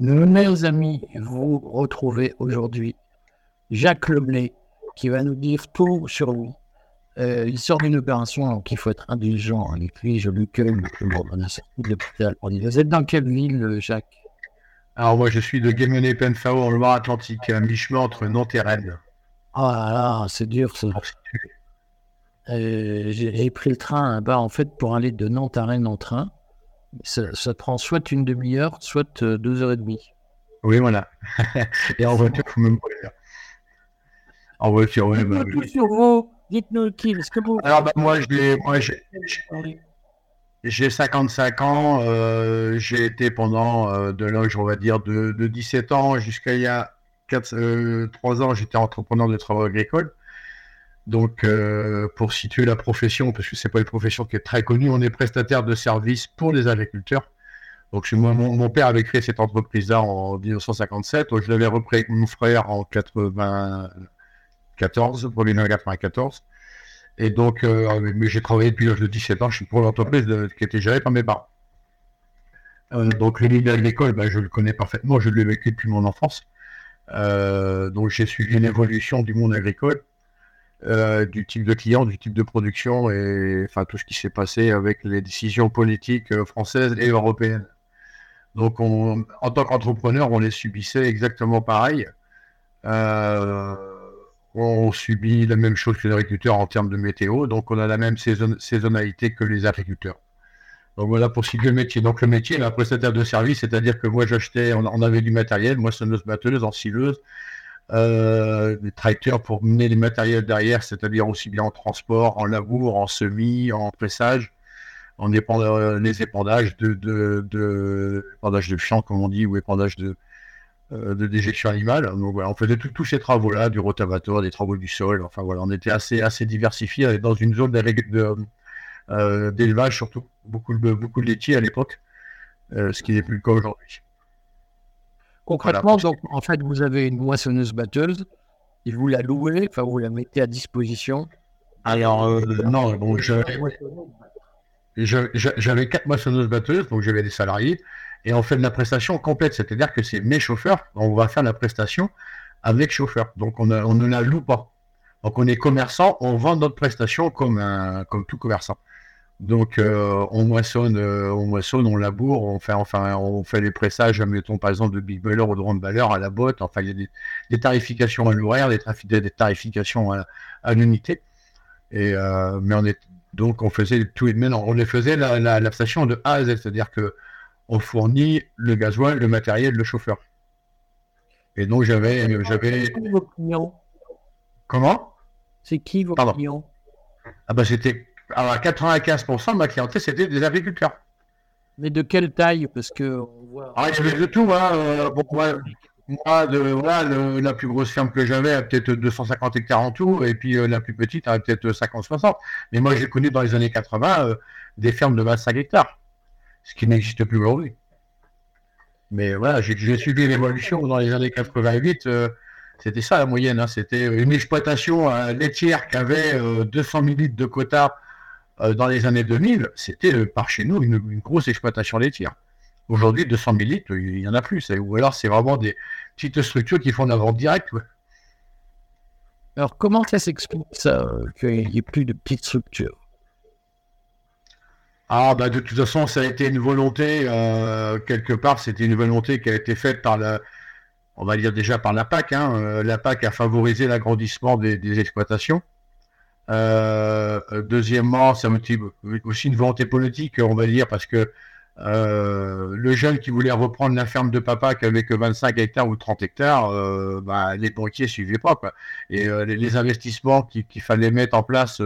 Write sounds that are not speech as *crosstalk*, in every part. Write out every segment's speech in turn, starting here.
Mes amis, vous retrouvez aujourd'hui Jacques Leblay qui va nous dire tout sur lui. Euh, il sort d'une opération, donc il faut être indulgent avec lui. Je lui cueille on a sorti de l'hôpital. Vous êtes dans quelle ville, Jacques? Alors, moi, je suis de Guémené Penfao, en Loire-Atlantique, à mi-chemin entre Nantes et Rennes. Ah là, c'est dur ça. Euh, j'ai pris le train en fait pour aller de Nantes à Rennes en train. Ça, prend soit une demi-heure, soit euh, deux heures et demie. Oui, voilà. *laughs* et en voiture, il faut même pas dire. En voiture, oui. Bah, tout sur vous. Dites-nous qui. Est-ce que vous. Alors, bah, moi, j'ai 55 ans. Euh, j'ai été pendant de l'âge, on va dire, de, de 17 ans jusqu'à il y a 4, 3 ans, j'étais entrepreneur de travaux agricoles. Donc, euh, pour situer la profession, parce que c'est pas une profession qui est très connue, on est prestataire de services pour les agriculteurs. Donc, moi, mon, père avait créé cette entreprise-là en 1957. je l'avais repris avec mon frère en 94, 1994. Et donc, euh, j'ai travaillé depuis l'âge de 17 ans. Je suis pour l'entreprise qui était gérée par mes parents. Euh, donc, le milieu agricole, ben, je le connais parfaitement. Je l'ai vécu depuis mon enfance. donc, j'ai suivi l'évolution du monde agricole. Euh, du type de client, du type de production et enfin tout ce qui s'est passé avec les décisions politiques euh, françaises et européennes. Donc on, en tant qu'entrepreneur, on les subissait exactement pareil. Euh, on subit la même chose que les agriculteurs en termes de météo, donc on a la même saisonnalité que les agriculteurs. Donc voilà pour situer le métier. Donc le métier, la prestataire de service, c'est-à-dire que moi j'achetais, on, avait du matériel, moi moissonneuse batteuse, ensileuse, euh, des tracteurs pour mener les matériels derrière, c'est-à-dire aussi bien en transport, en labour, en semis, en pressage, en épandage, les épandages de, de, de, épandage de champ, comme on dit, ou épandage de, euh, de déjection animale. Donc voilà, on faisait tous ces travaux-là, du rotavateur, des travaux du sol. Enfin voilà, on était assez, assez diversifié dans une zone euh, d'élevage surtout, beaucoup beaucoup de laitiers à l'époque, ce qui n'est plus le cas aujourd'hui. Concrètement, donc, en fait, vous avez une moissonneuse batteuse et vous la louez, enfin, vous la mettez à disposition. Alors, euh, non, bon, j'avais quatre moissonneuses batteuses, donc j'avais des salariés, et on fait de la prestation complète, c'est-à-dire que c'est mes chauffeurs, on va faire la prestation avec chauffeur, donc on, on ne la loue pas. Donc on est commerçant, on vend notre prestation comme, un, comme tout commerçant. Donc euh, on moissonne, euh, on moissonne, on laboure, on fait enfin on fait les pressages, mettons par exemple de big baller ou de grande valeur à la botte. Enfin il y a des, tarifications à l'horaire, des, des, tarifications à, l'unité. Et euh, mais on est donc on faisait tout mais on les faisait la, la, station de A à Z, c'est-à-dire que on fournit le gasoil, le matériel, le chauffeur. Et donc j'avais j'avais comment? C'est qui vos clients? Ah bah c'était alors, 95% de ma clientèle, c'était des agriculteurs. Mais de quelle taille? Parce que voit... Ah, de tout. Hein. Euh, moi, de, voilà, la plus grosse ferme que j'avais a peut-être 250 hectares en tout, et puis euh, la plus petite a peut-être 50-60. Mais moi, j'ai connu dans les années 80 euh, des fermes de 25 hectares, ce qui n'existe plus aujourd'hui. Mais voilà, j'ai suivi l'évolution dans les années 88. c'était ça la moyenne. Hein. C'était une exploitation laitière qui avait 200 000 litres de quotas euh, dans les années 2000, c'était euh, par chez nous une, grosse exploitation laitière. Aujourd'hui, 200 000 litres, il y en a plus. Ou alors, c'est vraiment des petites structures qui font de la vente directe. Alors, comment ça s'explique ça, euh, qu'il n'y ait plus de petites structures? Ah, bah, de toute façon, ça a été une volonté, quelque part, c'était une volonté qui a été faite par la, on va dire déjà par la PAC. Hein. la PAC a favorisé l'agrandissement des exploitations. Euh, deuxièmement, motive aussi une volonté politique, on va dire, parce que euh, le jeune qui voulait reprendre la ferme de papa qui avait que 25 hectares ou 30 hectares, euh, bah, les banquiers ne suivaient pas. Quoi. Et les, investissements qu'il fallait mettre en place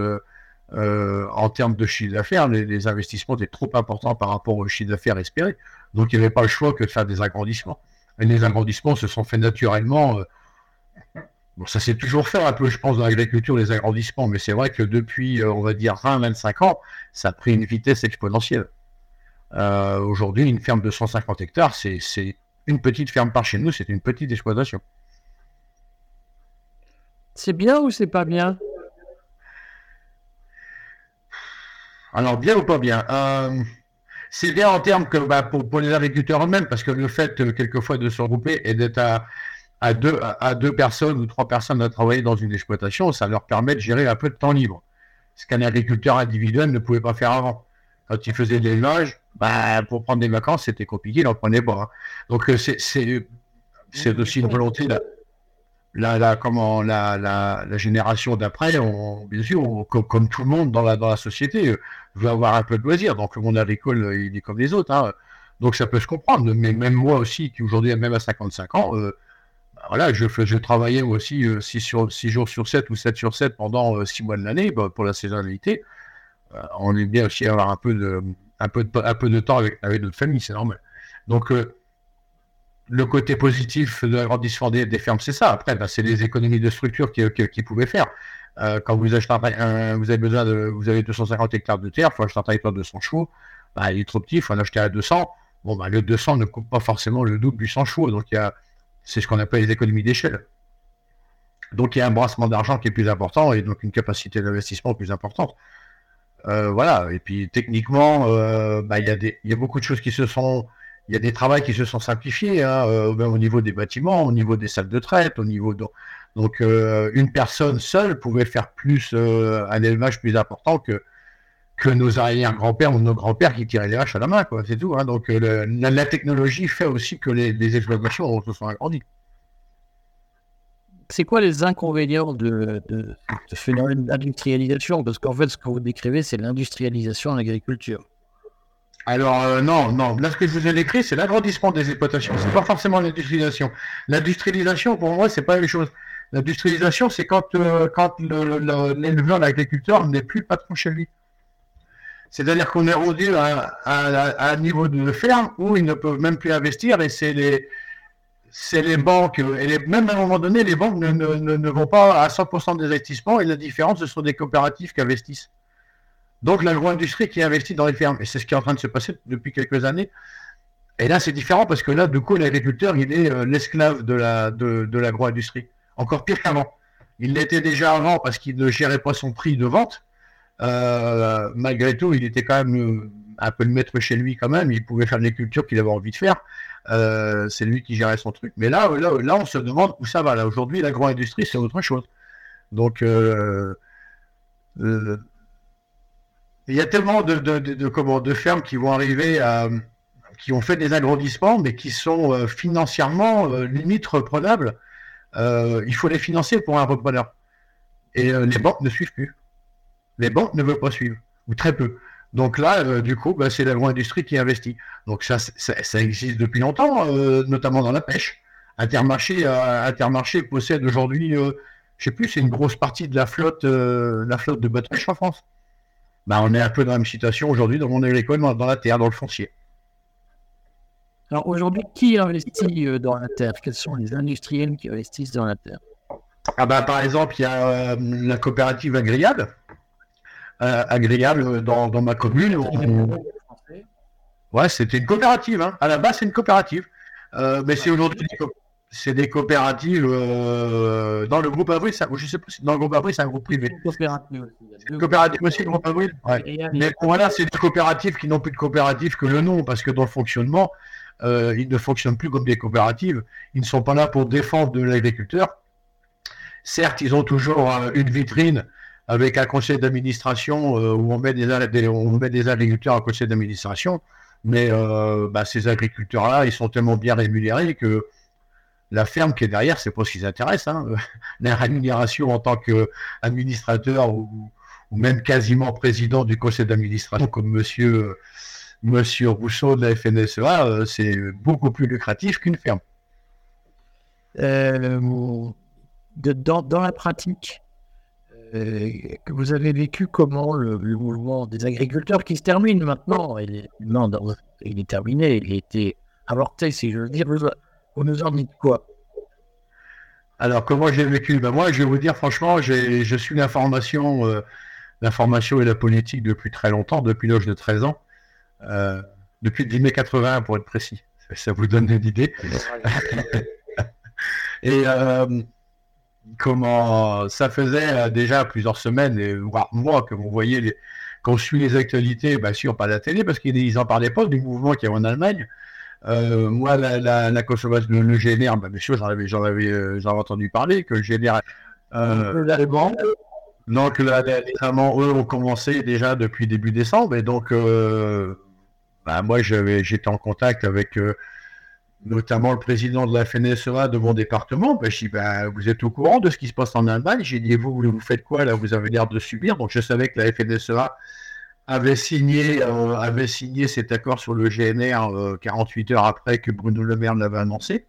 en termes de chiffre d'affaires, les, les, investissements étaient trop importants par rapport au chiffre d'affaires espéré. Donc il n'y avait pas le choix que de faire des agrandissements. Et les agrandissements se sont faits naturellement Bon, ça s'est toujours fait un peu, je pense, dans l'agriculture, les agrandissements, mais c'est vrai que depuis, euh, on va dire, 20-25 ans, ça a pris une vitesse exponentielle. Euh, aujourd'hui, une ferme de 150 hectares, c'est une petite ferme par chez nous, c'est une petite exploitation. C'est bien ou c'est pas bien? Alors, bien ou pas bien euh, c'est bien en termes que bah, pour, les agriculteurs eux-mêmes, parce que le fait quelquefois de se regrouper et d'être à, deux, à deux personnes ou trois personnes à travailler dans une exploitation, ça leur permet de gérer un peu de temps libre. Ce qu'un agriculteur individuel ne pouvait pas faire avant. Quand il faisait de l'élevage, bah, pour prendre des vacances, c'était compliqué, il n'en prenait pas. Hein. Donc euh, c'est aussi une volonté la, la, comment, la, la, la génération d'après, bien sûr, comme, tout le monde dans la, dans la société, euh, veut avoir un peu de loisirs. Donc le monde agricole, euh, il est comme les autres. Hein. Donc ça peut se comprendre. Mais même moi aussi, qui aujourd'hui, même à 55 ans, voilà, je, je travaillais aussi 6, sur, 6 jours sur 7 ou 7 sur 7 pendant 6 mois de l'année bah, pour la saisonnalité. on est bien aussi avoir un peu de, un peu un peu de temps avec, notre famille, c'est normal. Donc le côté positif de l'agrandissement des, des fermes, c'est ça. Après, ben, c'est les économies de structure qu'ils pouvaient faire. Euh, quand vous achetez un, vous avez besoin de, vous avez 250 hectares de terre, il faut acheter un tracteur de 100 chevaux. Ben, il est trop petit, il faut en acheter à 200. Bon, ben, le 200 ne coupe pas forcément le double du 100 chevaux. Donc, il y a, c'est ce qu'on appelle les économies d'échelle. Donc, il y a un brassement d'argent qui est plus important et donc une capacité d'investissement plus importante. Euh, voilà. Et puis, techniquement, euh, ben, il, y a y a beaucoup de choses qui se sont, il y a des travaux qui se sont simplifiés, hein, euh, au niveau des bâtiments, au niveau des salles de traite, au niveau. Donc une personne seule pouvait faire plus un élevage plus important que, que nos arrière-grands-pères ou nos grands-pères qui tiraient les vaches à la main, quoi. C'est tout. Hein. Donc la, technologie fait aussi que les, les exploitations se sont agrandies. C'est quoi les inconvénients de, de, de phénomène d'industrialisation? Parce qu'en fait, ce que vous décrivez, c'est l'industrialisation en agriculture. Alors euh, non, non. Là, ce que je vous ai décrit, c'est l'agrandissement des exploitations. C'est pas forcément l'industrialisation. L'industrialisation, pour moi, c'est pas même chose. L'industrialisation, c'est quand euh, quand l'éleveur, l'agriculteur n'est plus patron chez lui. C'est-à-dire qu'on est rendu à, un niveau de ferme où ils ne peuvent même plus investir et c'est les c'est les banques et même à un moment donné, les banques ne, vont pas à 100% des investissements et la différence, ce sont des coopératives qui investissent. Donc l'agro-industrie qui investit dans les fermes, et c'est ce qui est en train de se passer depuis quelques années. Et là, c'est différent parce que là, du coup, l'agriculteur, il est euh, l'esclave de la de, de l'agro-industrie. Encore pire qu'avant. Il l'était déjà avant parce qu'il ne gérait pas son prix de vente. Euh, malgré tout, il était quand même euh, un peu le maître chez lui quand même. Il pouvait faire les cultures qu'il avait envie de faire. c'est lui qui gérait son truc. Mais là, là, on se demande où ça va. Là, aujourd'hui, l'agro-industrie, c'est autre chose. Donc, il y a tellement de, de, fermes qui vont arriver qui ont fait des agrandissements, mais qui sont euh, financièrement euh, limite reprenables. Euh, il faut les financer pour un repreneur. Et les banques ne suivent plus. Les banques ne veulent pas suivre, ou très peu. Donc là, du coup, bah, c'est l'agro-industrie qui investit. Donc ça, ça, existe depuis longtemps, notamment dans la pêche. Intermarché, Intermarché possède aujourd'hui, je sais plus, c'est une grosse partie de la flotte, la flotte de bateaux en France. Bah, on est un peu dans la même situation aujourd'hui dans le monde agricole, dans la terre, dans le foncier. Alors aujourd'hui, qui investit euh, dans la terre? Quels sont les industriels qui investissent dans la terre? Ah bah, Par exemple, il y a euh, la coopérative agréable. Euh, agréable dans, ma commune. Ouais, c'était une coopérative. Hein. À la base, c'est une coopérative. mais c'est aujourd'hui c'est des coopératives euh, dans le groupe Avril, ça, je sais pas si dans le groupe Avril, c'est un groupe privé. Coopérative aussi. Coopérative aussi, le groupe Avril. Mais voilà, c'est des coopératives qui n'ont plus de coopératives que le nom, parce que dans le fonctionnement, euh, ils ne fonctionnent plus comme des coopératives. Ils ne sont pas là pour défendre de l'agriculteur. Certes, ils ont toujours euh, une vitrine avec un conseil d'administration où on met, des, on met des agriculteurs en conseil d'administration, mais bah, ces agriculteurs-là, ils sont tellement bien rémunérés que la ferme qui est derrière, c'est pas ce qui les intéresse. Hein. *laughs* La rémunération en tant qu'administrateur ou, ou, même quasiment président du conseil d'administration, comme monsieur, monsieur Rousseau de la FNSEA, euh, c'est beaucoup plus lucratif qu'une ferme. Euh, dans, la pratique, euh, que vous avez vécu comment le, mouvement des agriculteurs qui se termine maintenant? Il est, il est terminé, il a été avorté, si je veux dire. Vous nous en dites quoi? Alors, comment j'ai vécu? Ben Moi, je vais vous dire, franchement, je suis l'information, euh, l'information et la politique depuis très longtemps, depuis l'âge de 13 ans, euh, depuis 10 mai 80 pour être précis. Ça, vous donne une idée. *laughs* et euh, comment ça faisait déjà plusieurs semaines, et voire mois, que vous voyez les, quand on suit les actualités, bah, sûr, pas la télé, parce qu'ils en parlaient pas du mouvement qu'il y a en Allemagne. Euh, moi, la, la, la consommation, le, le GNR, bah, bien sûr, j'en avais, j'en avais, euh, j'en avais entendu parler, que le GNR. Euh, bon. donc, là, Allemands, eux, ont commencé déjà depuis début décembre, et donc, euh, bah, moi, j'avais, j'étais en contact avec euh, notamment le président de la FNSEA de mon département. Bah, je dis, bah, vous êtes au courant de ce qui se passe en Allemagne? J'ai dit, vous, vous faites quoi là? Vous avez l'air de subir? Donc, je savais que la FNSEA avait signé, euh, avait signé cet accord sur le GNR euh, 48 heures après que Bruno Le Maire l'avait annoncé.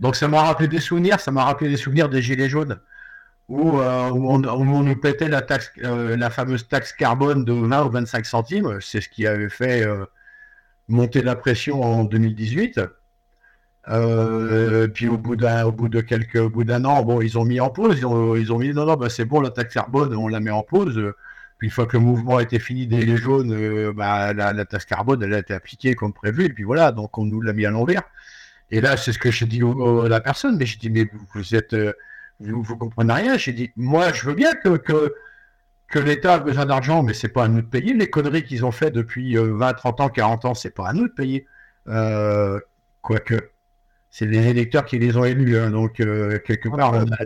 Donc ça m'a rappelé des souvenirs, ça m'a rappelé des souvenirs des Gilets jaunes, où, euh, on, nous pétait la, euh, la fameuse taxe carbone de 20 ou 25 centimes. C'est ce qui avait fait euh, monter la pression en 2018. Euh, puis au bout d'un au bout de quelques au bout d'un an bon ils ont mis en pause ils ont, ils ont mis non non bah, c'est bon la taxe carbone on la met en pause puis une fois que le mouvement été fini des jaunes, euh, bah, la, taxe carbone, elle a été appliquée comme prévu, et puis voilà, donc on nous l'a mis à l'envers. Et là, c'est ce que j'ai dit à la personne, mais j'ai dit, mais vous, vous êtes, euh, vous, vous, comprenez rien. J'ai dit, moi, je veux bien que, que l'État a besoin d'argent, mais c'est pas à nous de payer. Les conneries qu'ils ont fait depuis euh, 20, 30 ans, 40 ans, c'est pas à nous de payer. Euh, quoique, c'est les électeurs qui les ont élus, hein, donc euh, quelque part, on a,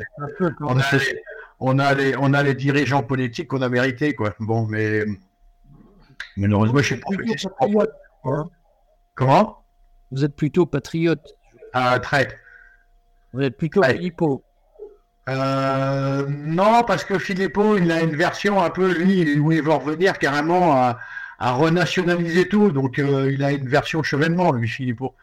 on a les, on a les, on a les dirigeants politiques qu'on a mérité, quoi. Bon, mais malheureusement, je sais pas. Hein Comment? Vous êtes plutôt patriote. Ah, très. Vous êtes plutôt Ouais. Euh, non, parce que Philippot, il a une version un peu, lui, où il veut revenir carrément à, renationaliser tout. Donc, euh, il a une version chevènement, lui, Philippot.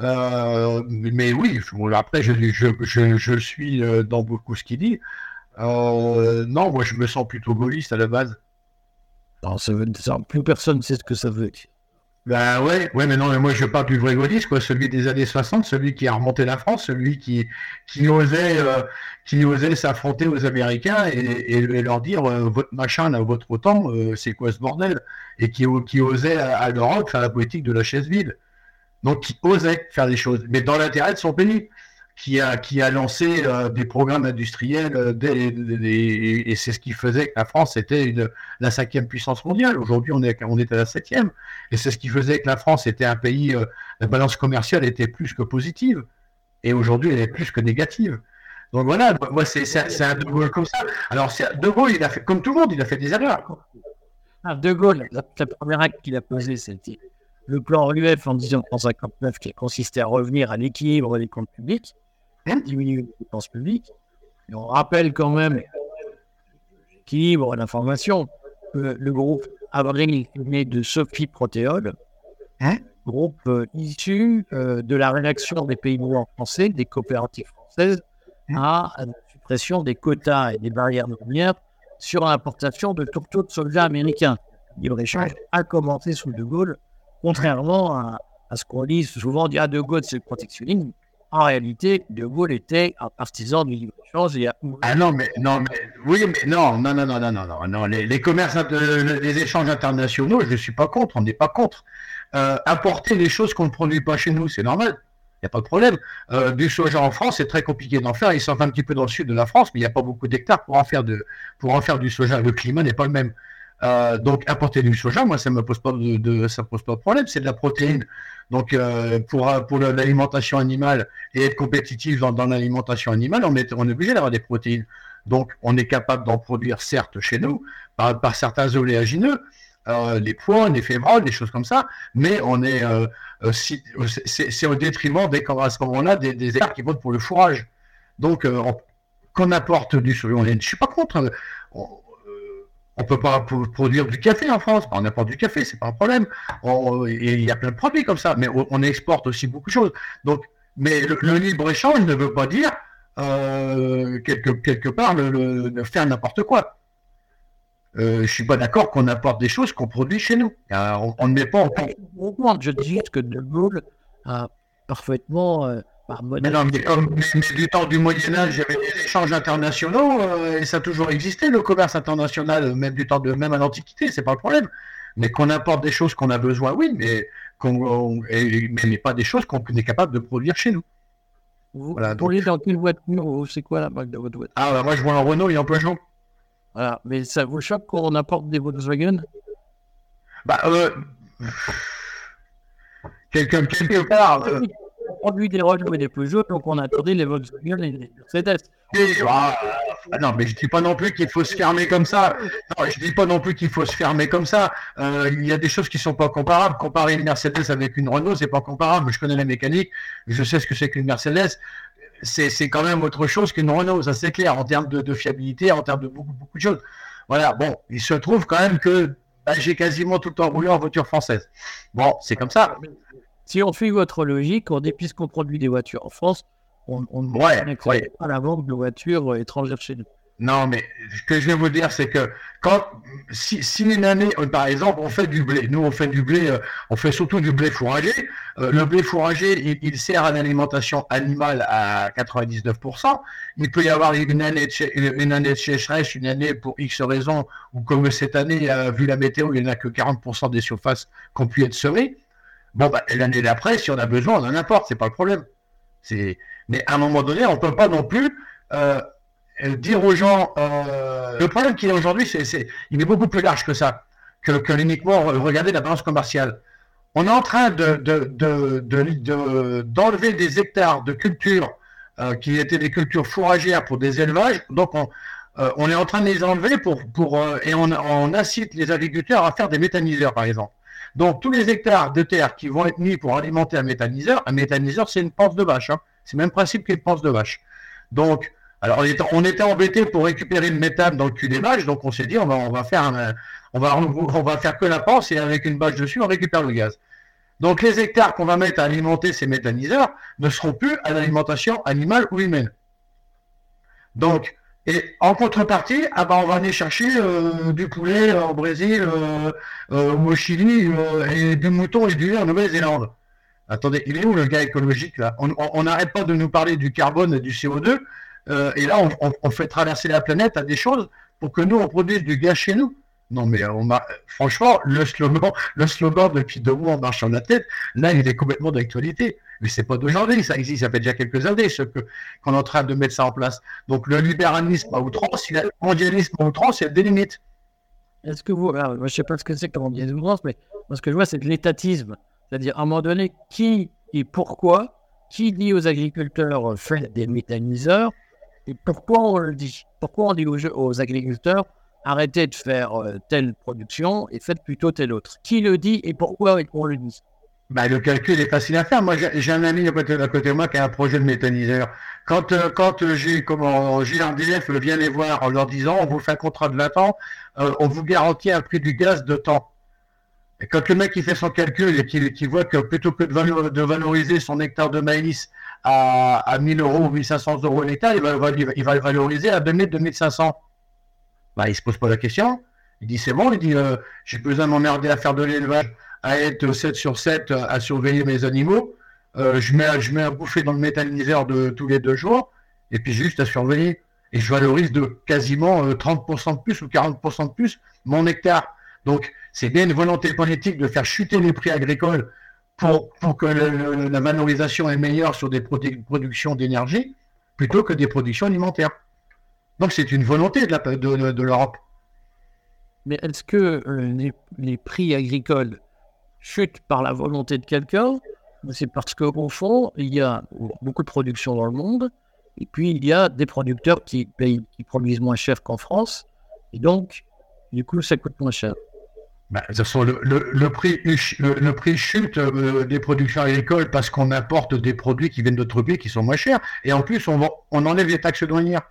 Euh, mais oui, après, je, suis euh, dans beaucoup ce qu'il dit. Non, moi, je me sens plutôt gaulliste à la base. Non, ça veut plus personne ne sait ce que ça veut dire. Ben ouais, ouais, mais non, mais moi je parle du vrai gaulliste, quoi, celui des années 60, celui qui a remonté la France, celui qui, qui osait, euh, qui osait s'affronter aux Américains et, leur dire euh, votre machin là, votre OTAN, euh, c'est quoi ce bordel? Et qui, qui osait à, à l'Europe faire la politique de la chaise vide. Donc qui osait faire des choses, mais dans l'intérêt de son pays, qui a, qui a lancé euh, des programmes industriels euh, et c'est ce qui faisait que la France était la cinquième puissance mondiale. Aujourd'hui, on est, on est à la septième. Et c'est ce qui faisait que la France était un pays, euh, la balance commerciale était plus que positive. Et aujourd'hui, elle est plus que négative. Donc voilà, moi, c'est un De Gaulle comme ça. Alors, De Gaulle, il a fait, comme tout le monde, il a fait des erreurs. Ah, de Gaulle, la, la première acte qu'il a posé, c'était le plan RUF en 1959 qui consistait à revenir à l'équilibre des comptes publics, diminuer les dépenses publiques. Et on rappelle quand même l'équilibre d'information. que le groupe Avril né de Sophie Protéol, Hein groupe euh, issu euh, de la rédaction des pays noirs français, des coopératives françaises, à la suppression des quotas et des barrières douanières sur l'importation de tourteaux de soldats américains. Libre-échange a commencé sous De Gaulle, contrairement à, à ce qu'on lit souvent, dit ah, De Gaulle c'est le protectionnisme. En réalité, De Gaulle était un partisan du libre-échange et Ah non, mais non, mais oui, mais non, non, non, non, non, non, non. Les, les commerces, les échanges internationaux, je ne suis pas contre, on n'est pas contre. Euh, importer des choses qu'on ne produit pas chez nous, c'est normal. Il n'y a pas de problème. Euh, du soja en France, c'est très compliqué d'en faire. Ils sont un petit peu dans le sud de la France, mais il n'y a pas beaucoup d'hectares pour en faire de, pour en faire du soja. Le climat n'est pas le même. Euh, donc importer du soja, moi, ça me pose pas de, ça pose pas de problème. C'est de la protéine. Donc euh, pour pour le- l'alimentation animale et être compétitif dans, l'alimentation animale, on est on est obligé d'avoir des protéines. Donc on est capable d'en produire certes chez nous par, certains oléagineux, euh, les pois, les févroles, des choses comme ça, mais on est euh, euh, c'est au détriment des à ce moment-là des, des aires qui votent pour le fourrage. Donc euh, on- qu'on apporte du soja, je suis pas contre. hein. Euh, on peut pas pro- produire du café en France, on apporte du café, c'est pas un problème. Il y a plein de produits comme ça, mais on, exporte aussi beaucoup de choses. Donc, mais le, libre échange ne veut pas dire euh, quelque, quelque part faire n'importe quoi. Euh, je suis pas d'accord qu'on apporte des choses qu'on produit chez nous. Euh, on, ne met pas en compte. Je dis que De Gaulle a parfaitement, Mais non, mais du temps du Moyen Âge, il y avait des échanges internationaux euh, et ça a toujours existé le commerce international, même du temps de même à l'Antiquité, c'est pas le problème. Mais qu'on apporte des choses qu'on a besoin, oui, mais qu'on on- mais, pas des choses qu'on est capable de produire chez nous. vous, voilà, dans quelle voiture C'est quoi la marque de votre voiture Ah bah moi je vois un Renault et un Peugeot. Voilà. Mais ça vous choque qu'on apporte des Volkswagen? Bah, euh... Quelqu'un, quelque part. Euh... On produit des Rolls et des Peugeot, donc on a attendait les Volkswagen et les Mercedes. Ah, non, mais je dis pas non plus qu'il faut se fermer comme ça. Non, je dis pas non plus qu'il faut se fermer comme ça. Euh, il y a des choses qui sont pas comparables. Comparer une Mercedes avec une Renault, c'est pas comparable. Je connais la mécanique, je sais ce que c'est qu'une Mercedes. C'est quand même autre chose qu'une Renault, ça c'est clair, en termes de, de, fiabilité, en termes de beaucoup, beaucoup de choses. Voilà, bon, il se trouve quand même que bah, j'ai quasiment tout le temps roulé en voiture française. Bon, c'est comme ça. Si on suit votre logique, on, puisqu'on produit des voitures en France, on, on ouais, ouais. pas la vente de voitures étrangères chez nous. Non, mais ce que je vais vous dire, c'est que quand, si, si, une année, euh, par exemple, on fait du blé, nous on fait du blé, euh, on fait surtout du blé fourragé. Euh, le blé fourragé, il, il, sert à l'alimentation animale à 99%. Il peut y avoir une année de, une année de sécheresse, une année pour X raisons, ou comme cette année, vu la météo, il n'y en a que 40% des surfaces qui ont pu être semées. Bon, bah, l'année d'après, si on a besoin, on en importe, c'est pas le problème. C'est, mais à un moment donné, on peut pas non plus euh, dire aux gens. Euh, le problème qu'il y a aujourd'hui, c'est, c'est, il est beaucoup plus large que ça, que, que uniquement regarder la balance commerciale. On est en train de, de, de, de d'enlever des hectares de cultures euh, qui étaient des cultures fourragères pour des élevages. Donc, on, euh, on est en train de les enlever pour, pour, euh, et on, on incite les agriculteurs à faire des méthaniseurs, par exemple. Donc, tous les hectares de terre qui vont être mis pour alimenter un méthaniseur, un méthaniseur, c'est une panse de vache. Hein. C'est le même principe qu'une panse de vache. Donc, alors, on était, embêté pour récupérer le méthane dans le cul des vaches, donc on s'est dit, on va, on va faire un, on va, on va faire que la panse et avec une bâche dessus, on récupère le gaz. Donc, les hectares qu'on va mettre à alimenter ces méthaniseurs ne seront plus à l'alimentation animale ou humaine. Donc, et en contrepartie, ah ben on va aller chercher euh, du poulet au Brésil, euh, euh, au Chili, et des moutons et du lait en Nouvelle-Zélande. Attendez, il est où le gars écologique là? On n'arrête pas de nous parler du carbone et du CO2, et là on, fait traverser la planète à des choses pour que nous on produise du gaz chez nous. Non mais on a, franchement, le slogan, le slogan depuis deux mois en marchant la tête, là il est complètement d'actualité mais c'est pas d'aujourd'hui, ça existe, ça fait déjà quelques années ce que qu'on est en train de mettre ça en place. Donc le libéralisme à outrance, le mondialisme à outrance, il y a des limites. Est-ce que vous, alors, moi, je sais pas ce que c'est que le mondialisme mais moi, ce que je vois, c'est de l'étatisme. C'est-à-dire, à un moment donné, qui et pourquoi, qui dit aux agriculteurs, euh, faites des méthaniseurs, et pourquoi on le dit? Pourquoi on dit aux, aux agriculteurs, arrêtez de faire euh, telle production et faites plutôt telle autre? Qui le dit et pourquoi on le dit? Bah, le calcul est facile à faire. Moi, j'ai un ami à côté, de moi qui a un projet de méthaniseur. Quand, euh, quand euh, j'ai comment JRDF vient les voir en leur disant on vous fait un contrat de 20 ans, euh, on vous garantit un prix du gaz de temps. Et quand le mec il fait son calcul et qu'il voit que plutôt que de, valoriser son hectare de maïs à, à 1000 euros ou 1500 euros l'hectare, il va, il va le valoriser à 2000, 2500. Bah, il se pose pas la question. Il dit c'est bon, il dit j'ai besoin de m'emmerder à faire de l'élevage à être 7 sur 7 à surveiller mes animaux. Euh, je, mets, je mets un bouffé dans le méthaniseur de tous les deux jours, et puis juste à surveiller. Et je valorise de quasiment 30% euh, de plus ou 40% de plus mon hectare. Donc, c'est bien une volonté politique de faire chuter les prix agricoles pour, pour que la valorisation est meilleure sur des productions d'énergie plutôt que des productions alimentaires. Donc, c'est une volonté de l'Europe. Mais est-ce que euh, les prix agricoles chute par la volonté de quelqu'un, c'est parce qu'au fond, il y a beaucoup de production dans le monde, et puis il y a des producteurs qui, payent, qui produisent moins cher qu'en France, et donc, du coup, ça coûte moins cher. Bah, le, le, le, prix, le, prix chute euh, des productions agricoles parce qu'on importe des produits qui viennent d'autres pays qui sont moins chers, et en plus, on, on enlève les taxes douanières.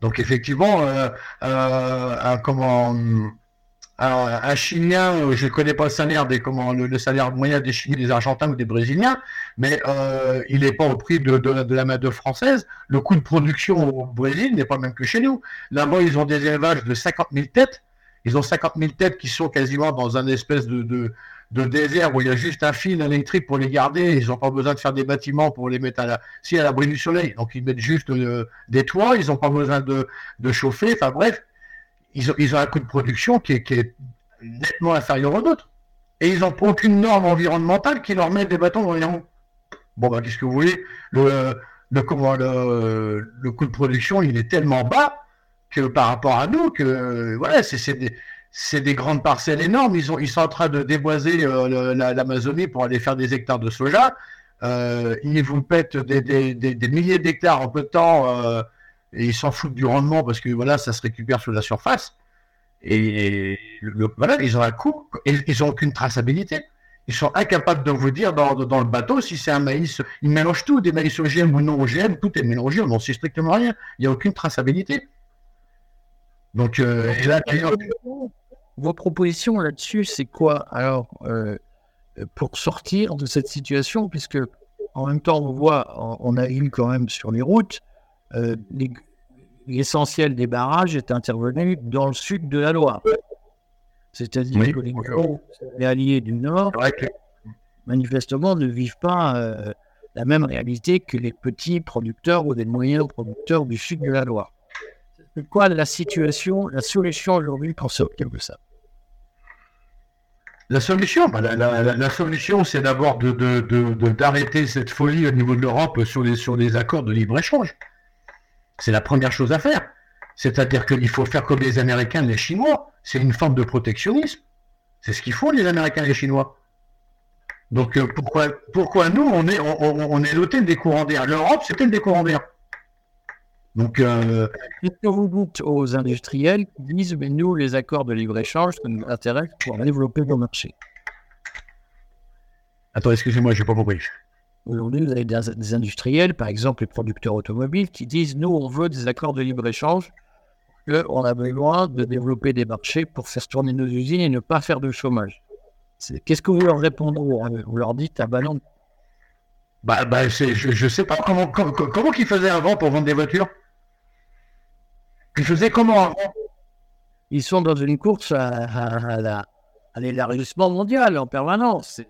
Donc, effectivement, euh, euh, comment alors, un Chilien, euh, je ne connais pas le salaire des le, salaire moyen des Chiliens, des Argentins ou des Brésiliens, mais euh, il n'est pas au prix de, la main d'œuvre française. Le coût de production au Brésil n'est pas le même que chez nous. Là-bas, ils ont des élevages de 50 000 têtes. Ils ont 50 000 têtes qui sont quasiment dans un espèce de, de, de désert où il y a juste un fil électrique pour les garder. Ils n'ont pas besoin de faire des bâtiments pour les mettre à la, si à l'abri du soleil. Donc ils mettent juste euh, des toits. Ils n'ont pas besoin de chauffer. Enfin bref, ils ont, ils ont un coût de production qui est, nettement inférieur aux autres. Et ils n'ont aucune norme environnementale qui leur met des bâtons dans les roues. Bon, ben, qu'est-ce que vous voulez? Le, le, coût de production, il est tellement bas que par rapport à nous, que voilà, c'est des, des, grandes parcelles énormes. Ils, ont, ils sont en train de déboiser l'Amazonie pour aller faire des hectares de soja. ils vous pètent des, milliers d'hectares en peu de temps et ils s'en foutent du rendement parce que voilà, ça se récupère sur la surface. Et voilà, ils ont un coût, et ils n'ont aucune traçabilité. Ils sont incapables de vous dire dans, dans le bateau si c'est un maïs. Ils mélangent tout, des maïs OGM ou non OGM, tout est mélangé, on n'en sait strictement rien. Il n'y a aucune traçabilité. Donc, euh, là, Vos propositions là-dessus, c'est quoi? Alors, euh, pour sortir de cette situation, puisque en même temps, on voit, on a eu quand même sur les routes, euh, l'essentiel des barrages est intervenu dans le sud de la Loire. C'est-à-dire que les, alliés du Nord, manifestement, ne vivent pas euh, la même réalité que les petits producteurs ou des moyens producteurs du sud de la Loire. C'est quoi la situation, la solution aujourd'hui pour sortir de ça la solution, bah, la, solution, c'est d'abord d'arrêter de, cette folie au niveau de l'Europe sur les, sur les accords de libre-échange. C'est la première chose à faire. C'est-à-dire qu'il faut faire comme les Américains et les Chinois. C'est une forme de protectionnisme. C'est ce qu'ils font, les Américains et les Chinois. Donc euh, pourquoi, pourquoi nous, on est, on, est l'hôtel des courants d'air? L'Europe, c'était le courants d'air. Donc, euh... qu'est-ce que vous dites aux industriels qui disent, mais nous, les accords de libre-échange, ça nous intéresse pour développer nos marchés? Attends, excusez-moi, je n'ai pas compris. Aujourd'hui, vous avez des, industriels, par exemple les producteurs automobiles, qui disent nous, on veut des accords de libre-échange, qu'on a besoin de développer des marchés pour faire tourner nos usines et ne pas faire de chômage. Qu'est-ce que vous leur répondez? Vous leur dites ah bah non. Bah, bah je ne sais pas comment, comment, comment ils faisaient avant pour vendre des voitures. Ils faisaient comment avant? Ils sont dans une course à, à l'élargissement mondial en permanence.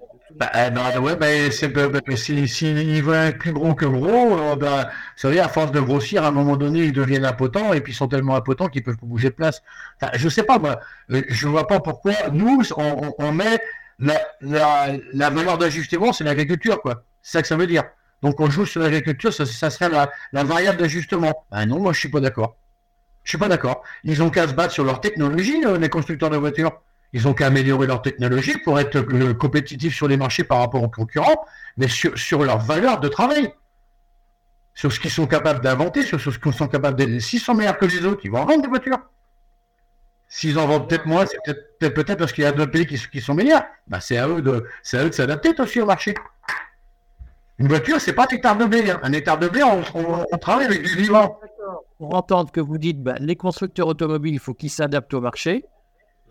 Euh, non, ouais, mais c'est, s'ils si, veulent plus gros que gros, euh, bah, ça veut dire, à force de grossir, à un moment donné, ils deviennent impotents, et puis ils sont tellement impotents qu'ils peuvent bouger de place. Enfin, je sais pas, moi, euh, je vois pas pourquoi nous, on, on met la, la, la valeur d'ajustement, c'est l'agriculture, quoi. C'est ça que ça veut dire. Donc, on joue sur l'agriculture, ça, ça serait la, la variable d'ajustement. Ah non, moi, je suis pas d'accord. Je suis pas d'accord. Ils ont qu'à se battre sur leur technologie, les constructeurs de voitures. Ils ont qu'à améliorer leur technologie pour être compétitifs sur les marchés par rapport aux concurrents, mais sur, leur valeur de travail, sur ce qu'ils sont capables d'inventer, sur ce qu'ils sont capables d'aider. S'ils sont meilleurs que les autres, ils vont en vendre des voitures. S'ils en vendent peut-être moins, c'est peut-être parce qu'il y a d'autres pays qui, sont meilleurs. Bah, c'est à eux de, s'adapter aussi au marché. Une voiture, c'est pas un hectare de blé. Hein. Un hectare de blé, on, travaille avec du vivant. Pour entendre que vous dites, bah, les constructeurs automobiles, il faut qu'ils s'adaptent au marché.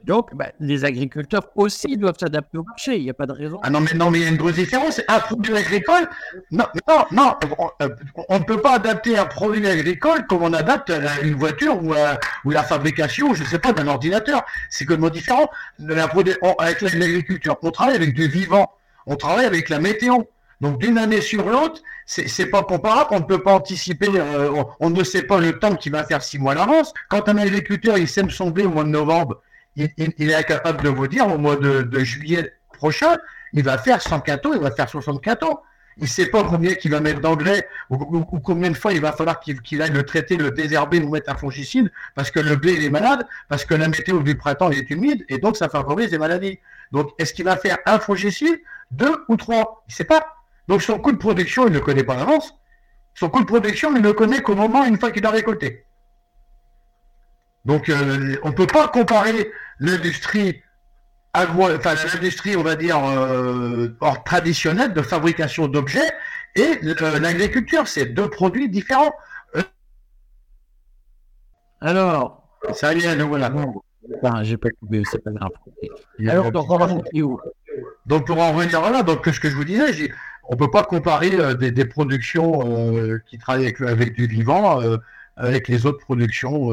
Donc, bah, les agriculteurs aussi doivent s'adapter au marché. Il n'y a pas de raison. Ah non, mais non, mais il y a une grosse différence. Un produit agricole, non, non, non, euh, on ne peut pas adapter un produit agricole comme on adapte une voiture ou, ou la fabrication, je ne sais pas, d'un ordinateur. C'est complètement différent. La, avec l'agriculture, on travaille avec du vivant. On travaille avec la météo. Donc d'une année sur l'autre, c'est pas comparable. On ne peut pas anticiper. Euh, on, ne sait pas le temps qui va faire six mois à l'avance. Quand un agriculteur il sème son blé au mois de novembre, il, est incapable de vous dire au mois de, juillet prochain, il va faire 100 cantos, il va faire 60 cantos. Il ne sait pas combien il va mettre d'engrais ou, combien de fois il va falloir qu'il aille le traiter, le désherber, ou mettre un fongicide parce que le blé est malade, parce que la météo du printemps est humide et donc ça favorise les maladies. Donc est-ce qu'il va faire un fongicide, deux ou trois? Il ne sait pas. Donc son coût de production, il ne le connaît pas d'avance. Son coût de production, il ne le connaît qu'au moment une fois qu'il a récolté. Donc, euh, on ne peut pas comparer l'industrie enfin l'industrie, on va dire, euh, traditionnelle de fabrication d'objets et euh, l'agriculture. C'est deux produits différents. Alors, ça vient, nous voilà. Enfin, j'ai pas trouvé, c'est pas grave. Alors, donc, on va où? Donc, pour en revenir là, donc, ce que je vous disais, on ne peut pas comparer des, productions qui travaillent avec, avec du vivant avec les autres productions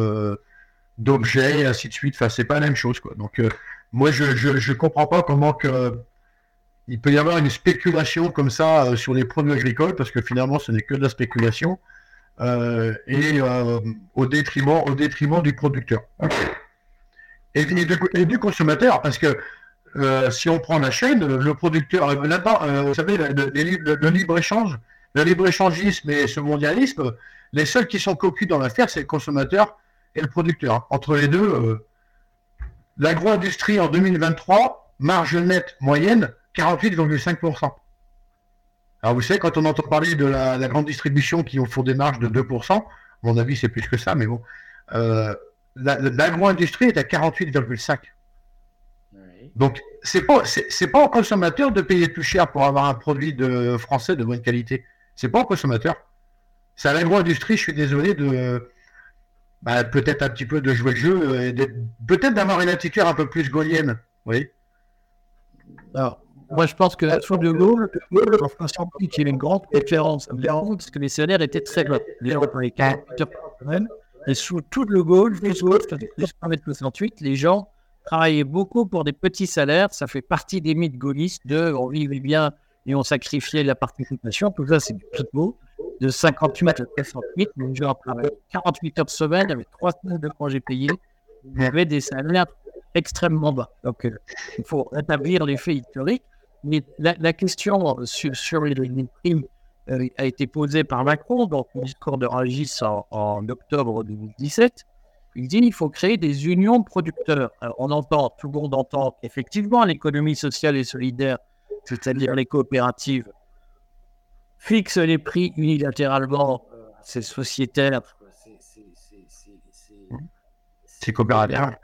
d'objets, et ainsi de suite. Enfin, c'est pas la même chose, quoi. Donc, euh, moi, je, je, comprends pas comment que il peut y avoir une spéculation comme ça euh, sur les produits agricoles, parce que finalement, ce n'est que de la spéculation, euh, et au détriment, au détriment du producteur. Et, du consommateur, parce que si on prend la chaîne, le producteur, là-bas, vous savez, le, libre-échange, le libre-échangisme et ce mondialisme, les seuls qui sont cocus dans l'affaire, c'est le consommateur et le producteur. Entre les deux, euh, l'agro-industrie en 2023, marge nette moyenne, 48,5%. Alors vous savez, quand on entend parler de la, grande distribution qui font des marges de 2%, à mon avis c'est plus que ça, mais bon, euh, l'agro-industrie est à 48,5%. Donc c'est pas c'est pas au consommateur de payer plus cher pour avoir un produit de français de bonne qualité. C'est pas au consommateur. C'est à l'agro-industrie, je suis désolé de bah, peut-être un petit peu de jouer le jeu, peut-être d'avoir une attitude un peu plus gaulienne. Oui. Alors, moi, je pense que la sous de Gaulle, en France, il y a une grande préférence parce que les salaires étaient très bas. Les et sous tout le Gaulle, jusqu'en 68, les gens travaillaient beaucoup pour des petits salaires. Ça fait partie des mythes gaullistes de on vivait bien et on sacrifiait la participation. Tout ça, c'est du tout beau. De 58 à 68, les gens travaillaient 48 heures semaine, avec 3 semaines de congés payés. Il y avait des salaires extrêmement bas. Donc, euh, il faut rétablir les faits historiques. Mais la, question sur, les, primes euh, a été posée par Macron dans le discours de Rangis en, octobre 2017. Il dit qu'il faut créer des unions producteurs. on entend, tout le monde entend qu'effectivement l'économie sociale et solidaire, c'est-à-dire les coopératives, fixe les prix unilatéralement ces sociétaires, ces coopérateurs.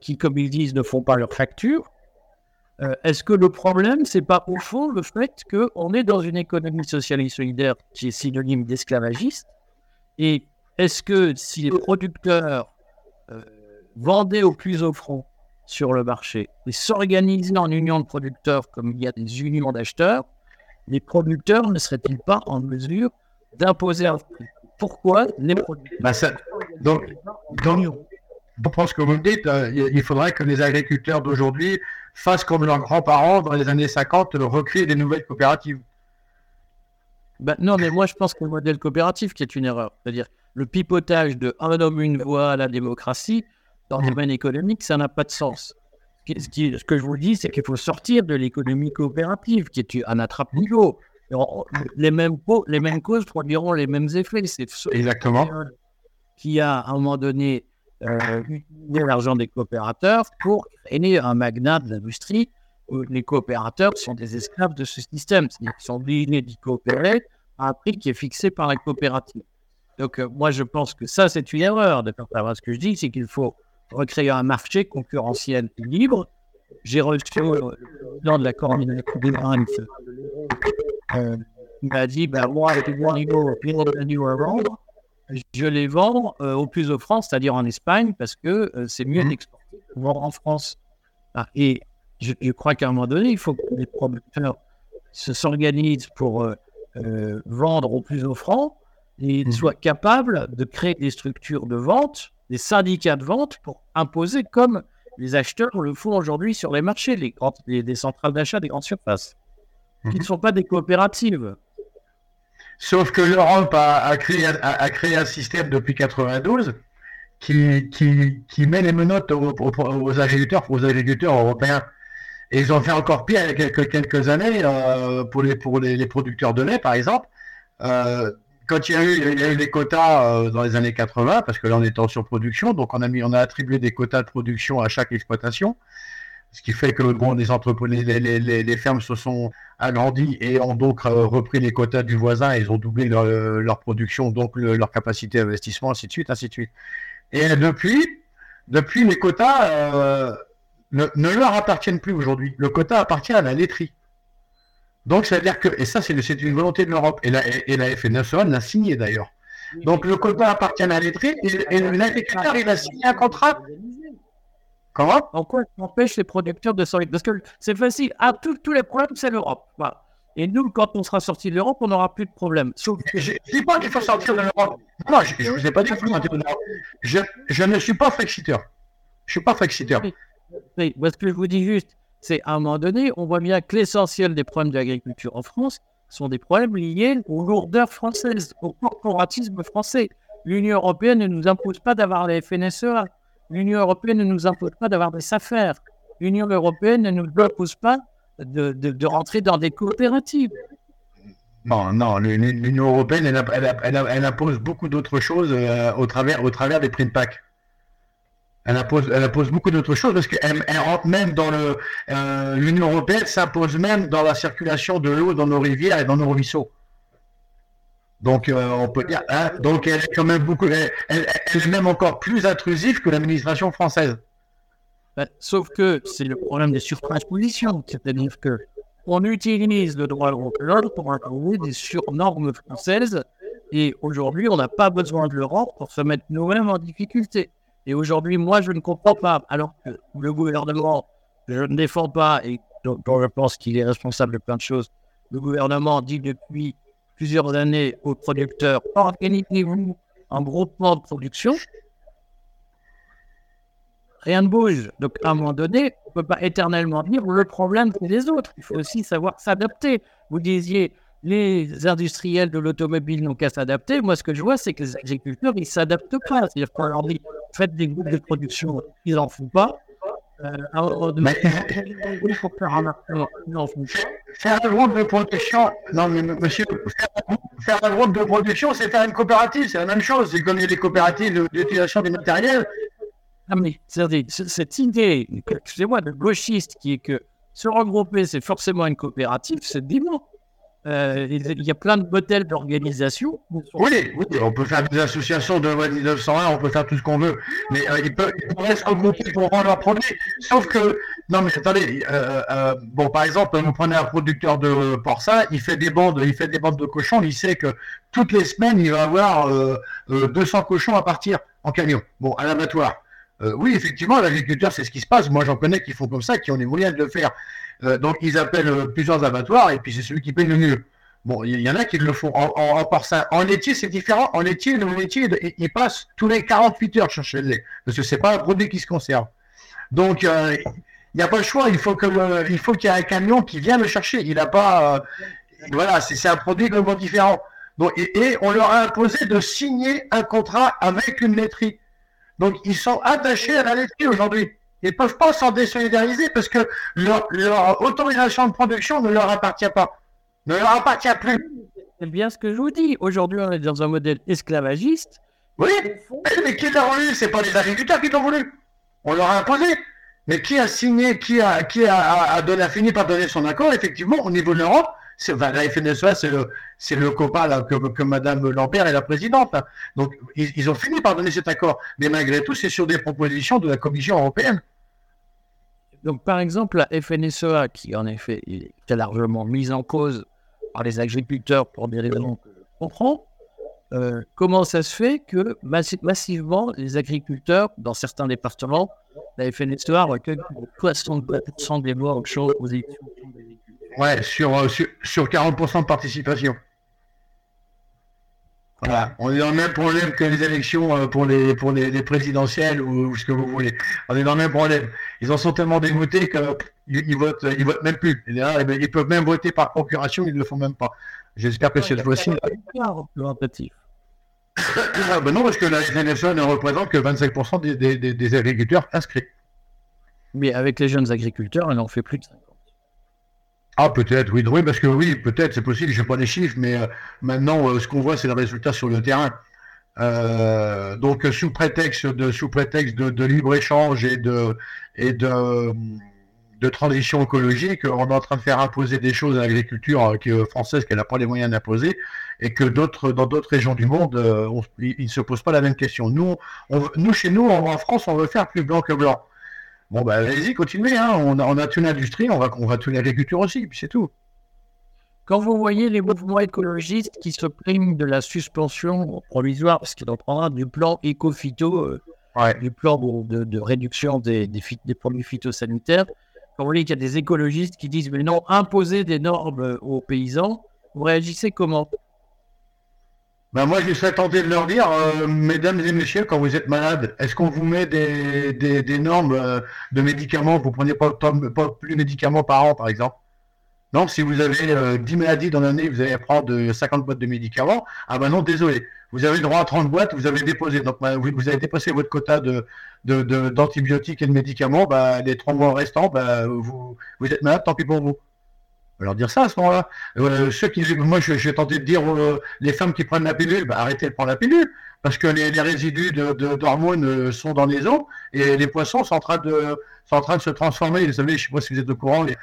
Qui, comme ils disent, ne font pas leurs factures. Euh, est-ce que le problème, c'est pas au fond le fait qu'on est dans une économie sociale et solidaire qui est synonyme d'esclavagiste? Et est-ce que si les producteurs euh, vendaient au plus offrant sur le marché et s'organisaient en union de producteurs comme il y a des unions d'acheteurs, les producteurs ne seraient-ils pas en mesure d'imposer un prix? Pourquoi les producteurs bah donc, je pense que vous me dites, euh, il faudrait que les agriculteurs d'aujourd'hui fassent comme leurs grands-parents dans les années 50, recréer des nouvelles coopératives. Ben, non, mais moi je pense que le modèle coopératif qui est une erreur. C'est-à-dire le pipotage de un homme, une voix à la démocratie dans le domaine économique, ça n'a pas de sens. Ce, qui, ce que je vous dis, c'est qu'il faut sortir de l'économie coopérative, qui est un attrape-niveau. Les mêmes, les mêmes causes produiront les mêmes effets. C'est Exactement. Qui a, à un moment donné, euh, l'argent des coopérateurs pour créer un magnat de l'industrie où les coopérateurs sont des esclaves de ce système. Qu'ils sont obligés d'y coopérer à un prix qui est fixé par la coopérative. Donc, euh, moi, je pense que ça, c'est une erreur. De ce que je dis, c'est qu'il faut recréer un marché concurrentiel libre. J'ai reçu le président de la coordination des euh, il m'a dit ben, moi, avec mon niveau, niveau à vendre, je les vends euh, au plus offrant, c'est-à-dire en Espagne, parce que euh, c'est mieux mmh. d'exporter que vendre en France. Ah, et je, crois qu'à un moment donné, il faut que les producteurs se s'organisent pour euh, vendre au plus offrant et mmh. soient capables de créer des structures de vente, des syndicats de vente pour imposer comme les acheteurs le font aujourd'hui sur les marchés, les, grandes, les, centrales d'achat des grandes surfaces, qui mmh. ne sont pas des coopératives. Sauf que l'Europe a, créé, un système depuis 92 qui, qui, met les menottes aux, agriculteurs, aux agriculteurs européens. Et ils ont fait encore pire il y a quelques, années euh, pour, les, pour les, producteurs de lait, par exemple. Euh, quand il y a eu, il les quotas euh, dans les années 80, parce que là on était en surproduction, donc on a mis, on a attribué des quotas de production à chaque exploitation ce qui fait que bon, les, entreprises, les, fermes se sont agrandies et ont donc euh, repris les quotas du voisin et ils ont doublé leur, euh, production, donc leur capacité d'investissement, ainsi de suite, ainsi de suite. Et depuis, depuis les quotas euh, ne, leur appartiennent plus aujourd'hui. Le quota appartient à la laiterie. Donc, c'est-à-dire que, et ça, c'est une volonté de l'Europe, et la, et la FNSEA l'a signé d'ailleurs. Donc, le quota appartient à laiterie, et, et l'agriculteur, il a signé un contrat Comment? En quoi ça empêche les producteurs de sortir? Parce que c'est facile. Ah, tous les problèmes, c'est l'Europe. Et nous, quand on sera sorti de l'Europe, on n'aura plus de problèmes. Je ne dis pas qu'il faut sortir de l'Europe. Non, je ne vous ai pas dit qu'il faut sortir de l'Europe. Je, ne suis pas flexiteur. Je ne suis pas flexiteur. Oui, ce que je vous dis juste, c'est à un moment donné, on voit bien que l'essentiel des problèmes de l'agriculture en France sont des problèmes liés aux lourdeurs françaises, au corporatisme français. L'Union européenne ne nous impose pas d'avoir les FNSEA. L'Union européenne ne nous impose pas d'avoir des affaires. L'Union européenne ne nous impose pas de, rentrer dans des coopératives. Non, non, l'Union européenne, elle, impose beaucoup d'autres choses euh, au, travers, au travers des prix de PAC. Elle impose, elle impose beaucoup d'autres choses parce qu'elle rentre même dans le. Euh, L'Union européenne s'impose même dans la circulation de l'eau dans nos rivières et dans nos ruisseaux. Donc, euh, on peut dire. Hein, donc, elle est quand même beaucoup. Elle, est même encore plus intrusive que l'administration française. Ben, sauf que c'est le problème des surtranspositions. C'est-à-dire que on utilise le droit européen pour imposer des surnormes françaises. Et aujourd'hui, on n'a pas besoin de l'Europe pour se mettre nous-mêmes en difficulté. Et aujourd'hui, moi, je ne comprends pas. Alors que le gouvernement, je ne défends pas, et dont, je pense qu'il est responsable de plein de choses, le gouvernement dit depuis plusieurs années aux producteurs organisez-vous un groupement de production rien ne bouge. Donc, à un moment donné, on ne peut pas éternellement dire le problème, c'est les autres. Il faut aussi savoir s'adapter. Vous disiez, les industriels de l'automobile n'ont qu'à s'adapter. Moi, ce que je vois, c'est que les agriculteurs, ils ne s'adaptent pas. C'est-à-dire qu'on leur dit, faites des groupes de production, ils n'en font pas. Euh, il faut faire un Faire un groupe de production, non mais monsieur, faire, un groupe de production, c'est faire une coopérative, c'est la même chose. C'est comme il y a des coopératives d'utilisation des matériels, ah, mais cette idée, excusez-moi, de gauchiste qui est que se regrouper, c'est forcément une coopérative, c'est dément. Euh, il y a plein de modèles d'organisation. Oui, oui, on peut faire des associations de 1901, on peut faire tout ce qu'on veut, mais euh, ils, peuvent, pourraient se regrouper pour vendre leurs produits. Sauf que, non mais attendez, euh, bon par exemple, vous prenez un producteur de porcin, il fait des bandes, il fait des bandes de cochons, il sait que toutes les semaines il va avoir 200 cochons à partir en camion, bon à l'abattoir. Oui, effectivement, l'agriculteur, c'est ce qui se passe. Moi, j'en connais qui font comme ça, qui ont les moyens de le faire. Euh, donc, ils appellent euh, plusieurs abattoirs et puis c'est celui qui paye le mieux. Bon, il y, en a qui le font en, en, en En laitier, c'est différent. En laitier, le laitier, il, passe tous les 48 heures chercher le lait parce que c'est pas un produit qui se conserve. Donc, il n'y a pas le choix. Il faut que il faut qu'il y ait un camion qui vienne le chercher. Il n'a pas. voilà, c'est un produit complètement différent. Donc, et, et on leur a imposé de signer un contrat avec une laiterie. Donc, ils sont attachés à la laiterie aujourd'hui. Ils ne peuvent pas s'en désolidariser parce que leur, autorisation de production ne leur appartient pas, ne leur appartient plus. C'est bien ce que je vous dis. Aujourd'hui, on est dans un modèle esclavagiste. Oui, mais qui l'a voulu Ce pas les agriculteurs qui l'ont voulu. On leur a imposé. Mais qui a signé, qui a, qui a, donné, a fini par donner son accord, effectivement, au niveau de l'Europe, c'est, la FNSEA, c'est le, c'est le copain que, que Madame Lambert est la présidente. Donc, ils, ont fini par donner cet accord. Mais malgré tout, c'est sur des propositions de la Commission européenne. Donc, par exemple, la FNSEA, qui en effet est largement mise en cause par les agriculteurs pour des raisons que je comprends, euh, comment ça se fait que massivement les agriculteurs, dans certains départements, la FNSEA recueille 60% des voix aux élections Ouais, sur, euh, sur, sur 40% de participation. Voilà, on est dans le même problème que les élections euh, pour les pour les, présidentielles ou, ce que vous voulez. On est dans le même problème. Ils en sont tellement dégoûtés qu'ils ils votent, ils votent même plus. Ils peuvent même voter par procuration, ils ne le font même pas. J'espère que cette fois-ci. ah, ben non, parce que la CNSE ne représente que 25% des, des, des, agriculteurs inscrits. Mais avec les jeunes agriculteurs, on en fait plus de 50. Ah, peut-être, oui, oui, parce que oui, peut-être, c'est possible, je n'ai pas les chiffres, mais euh, maintenant, euh, ce qu'on voit, c'est le résultat sur le terrain. Euh, donc, sous prétexte de, sous prétexte de, libre-échange et de, et de, de transition écologique, on est en train de faire imposer des choses à l'agriculture française qu'elle n'a pas les moyens d'imposer, et que d'autres, dans d'autres régions du monde, ils ne se posent pas la même question. Nous, nous, chez nous, en France, on veut faire plus blanc que blanc. Bon, bah, allez-y, continuez. Hein. On, a, on a toute l'industrie, on va, on va tuer l'agriculture aussi, puis c'est tout. Quand vous voyez les mouvements écologistes qui se priment de la suspension provisoire, parce qu'il reprendra du plan éco-phyto, euh, du plan de, de réduction des, des, des, produits phytosanitaires, quand vous voyez qu'il y a des écologistes qui disent mais non, imposer des normes aux paysans, vous réagissez comment? Ben moi, je serais tenté de leur dire, euh, mesdames et messieurs, quand vous êtes malade, est-ce qu'on vous met des, des, normes euh, de médicaments? Vous prenez pas, pas, plus de médicaments par an, par exemple Non, si vous avez 10 euh, maladies dans l'année, vous allez prendre 50 boîtes de médicaments. Ah ben non, désolé. Vous avez le droit à 30 boîtes, vous avez déposé. Donc, ben, vous, avez dépassé votre quota de, d'antibiotiques et de médicaments. Ben, les 30 mois restants, ben, vous, vous êtes malade, tant pis pour vous. Leur dire ça à ce moment-là. Euh, ceux qui, moi, je, vais tenter de dire euh, les femmes qui prennent la pilule, bah, arrêtez de prendre la pilule, parce que les, résidus d'hormones de, sont dans les eaux et les poissons sont en train de, sont en train de se transformer. Vous savez, je ne sais pas si vous êtes au courant, les,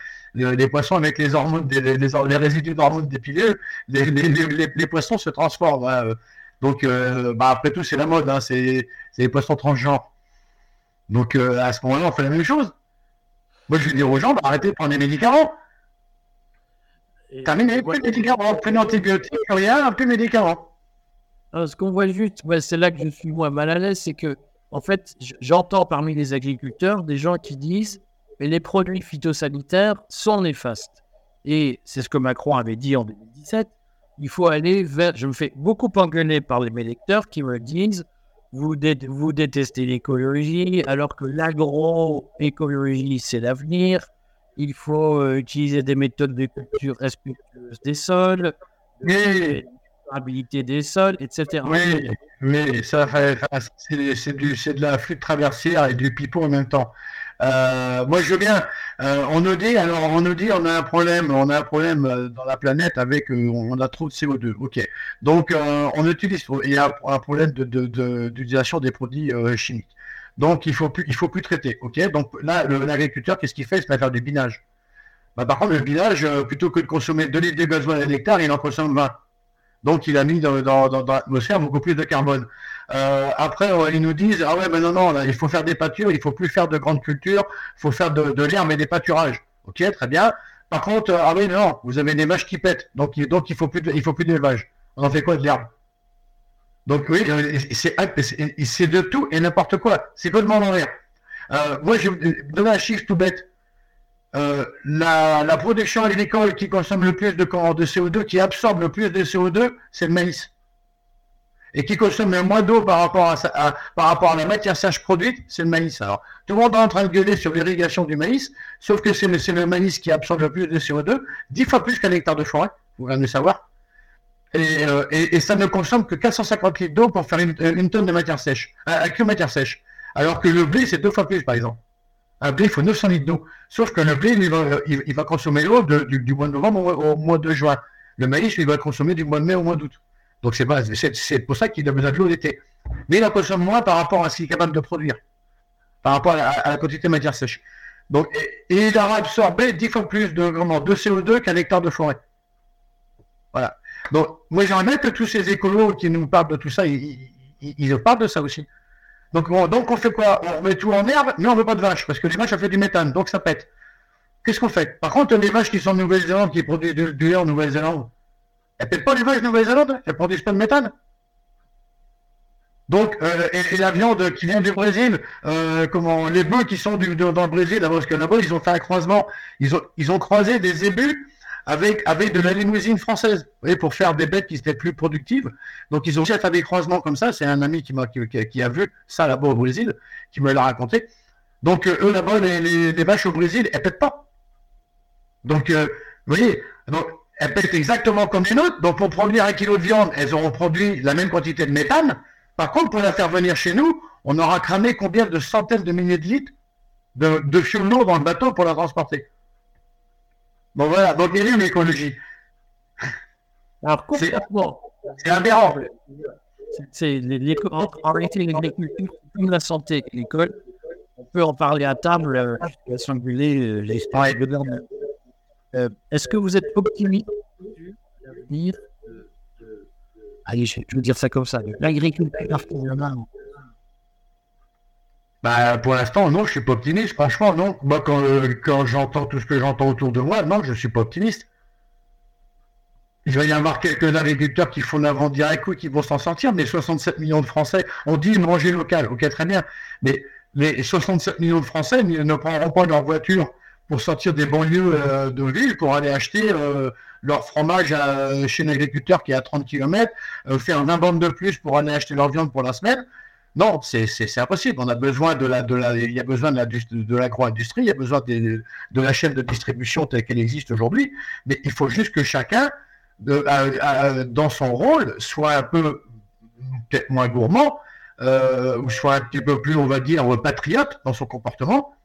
les, poissons avec les hormones, les, les résidus d'hormones des pilules, les, poissons se transforment. Hein. Donc, bah, après tout, c'est la mode, hein, c'est les poissons transgenres. Donc, à ce moment-là, on fait la même chose. Moi, je vais dire aux gens, bah, arrêtez de prendre des médicaments. Terminé, plus de médicaments, plus d'antibiotiques, plus rien, plus de médicaments. ce qu'on voit juste, c'est là que je suis moins mal à l'aise, c'est que, en fait, j'entends parmi les agriculteurs des gens qui disent mais les produits phytosanitaires sont néfastes. Et c'est ce que Macron avait dit en 2017. Il faut aller vers. Je me fais beaucoup engueuler par les lecteurs qui me disent vous, vous détestez l'écologie, alors que l'agroécologie, c'est l'avenir. Il faut euh, utiliser des méthodes de culture respectueuses des sols, de des sols, etc. Oui, mais ça, c'est de la flûte traversière et du pipeau en même temps. Euh, moi, je veux bien. Euh, on nous dit, alors, on nous dit, on a un problème, on a un problème euh, dans la planète avec, on a trop de CO2. Ok. Donc, on utilise, il y a un problème d'utilisation de, des produits chimiques. Donc, il faut plus, il faut plus traiter. Ok? Donc là, l'agriculteur, qu'est-ce qu'il fait? Il se met à faire du binage. Bah, par contre, le binage, plutôt que de consommer 2 litres de gasoil à l'hectare, il en consomme 20. Donc, il a mis dans, l'atmosphère beaucoup plus de carbone. Euh, après, ils nous disent Ah ouais, mais non, non, il faut faire des pâtures, il faut plus faire de grandes cultures, il faut faire de, l'herbe et des pâturages. Ok, très bien. Par contre, ah oui, non, vous avez des vaches qui pètent, donc, donc il faut plus, il faut plus d'élevage. On en fait quoi de l'herbe? Donc oui, c'est de tout et n'importe quoi. C'est complètement l'envers. Euh, moi, je vais donner un chiffre tout bête. Euh, la, production agricole qui consomme le plus de, de CO2, qui absorbe le plus de CO2, c'est le maïs. Et qui consomme le moins d'eau par, rapport à, par rapport à la matière sèche produite, c'est le maïs. Alors, tout le monde est en train de gueuler sur l'irrigation du maïs, sauf que c'est le, maïs qui absorbe le plus de CO2, dix fois plus qu'un hectare de forêt, vous allez le savoir? Euh, et, ça ne consomme que 450 litres d'eau pour faire une, tonne de matière sèche, euh, que matière sèche. Alors que le blé, c'est deux fois plus, par exemple. Un blé, il faut 900 litres d'eau. Sauf que le blé, il va, consommer l'eau du, mois de novembre au, mois de juin. Le maïs, il va consommer du mois de mai au mois d'août. Donc c'est pour ça qu'il a besoin de l'eau d'été. Mais il en consomme moins par rapport à ce qu'il est capable de produire, par rapport à, la quantité de matière sèche. Donc, et, il a absorbé 10 fois plus de, de CO2 qu'un hectare de forêt. Voilà. Donc, moi, j'aimerais que tous ces écolos qui nous parlent de tout ça, ils, ils parlent de ça aussi. Donc, on, fait quoi? On met tout en herbe, mais on veut pas de vaches, parce que les vaches, ça fait du méthane, donc ça pète. Qu'est-ce qu'on fait? Par contre, les vaches qui sont en Nouvelle-Zélande, qui produisent du, lait en Nouvelle-Zélande, elles pètent pas les vaches de Nouvelle-Zélande, elles produisent pas de méthane. Donc, euh, et, la viande qui vient du Brésil, euh, comment les bœufs qui sont dans le Brésil, parce que là-bas, ils ont fait un croisement, ils ont, ils ont croisé des zébus avec, avec de la limousine française, vous pour faire des bêtes qui étaient plus productives. Donc, ils ont fait des croisements comme ça. C'est un ami qui, m'a, qui, a vu ça là-bas au Brésil, qui me l'a raconté. Donc, euh, eux, là-bas, les, vaches au Brésil, elles pètent pas. Donc, euh, vous voyez, donc, elles pètent exactement comme les nôtres. Donc, pour produire un kilo de viande, elles auront produit la même quantité de méthane. Par contre, pour la faire venir chez nous, on aura cramé combien de centaines de milliers de litres de, de fuel lourd dans le bateau pour la transporter. Bon voilà, donc il y a l'écologie. Alors complètement. C'est aberrant. C'est en réalité l'agriculture comme la santé l'école. On peut en parler à table, euh, la singulier, euh, les euh, Est-ce que vous êtes optimiste? Allez, je vais dire ça comme ça. L'agriculture artisanale bah, pour l'instant, non, je suis pas optimiste. Franchement, non. Moi, quand, euh, quand j'entends tout ce que j'entends autour de moi, non, je suis pas optimiste. Il va y avoir quelques agriculteurs qui font l'avant direct ou qui vont s'en sortir, mais 67 millions de Français, on dit manger local, ok, très bien. Mais les 67 millions de Français ne prendront pas leur voiture pour sortir des banlieues euh, de ville pour aller acheter euh, leur fromage chez un agriculteur qui est à 30 km, faire un bande de plus pour aller acheter leur viande pour la semaine. Non, c'est impossible. On a besoin de la, de il y a besoin de l'agro-industrie, il y a besoin de, la chaîne de distribution telle qu'elle existe aujourd'hui. Mais il faut juste que chacun, dans son rôle, soit un peu peut-être moins gourmand, euh, ou soit un petit peu plus, on va dire, patriote dans son comportement.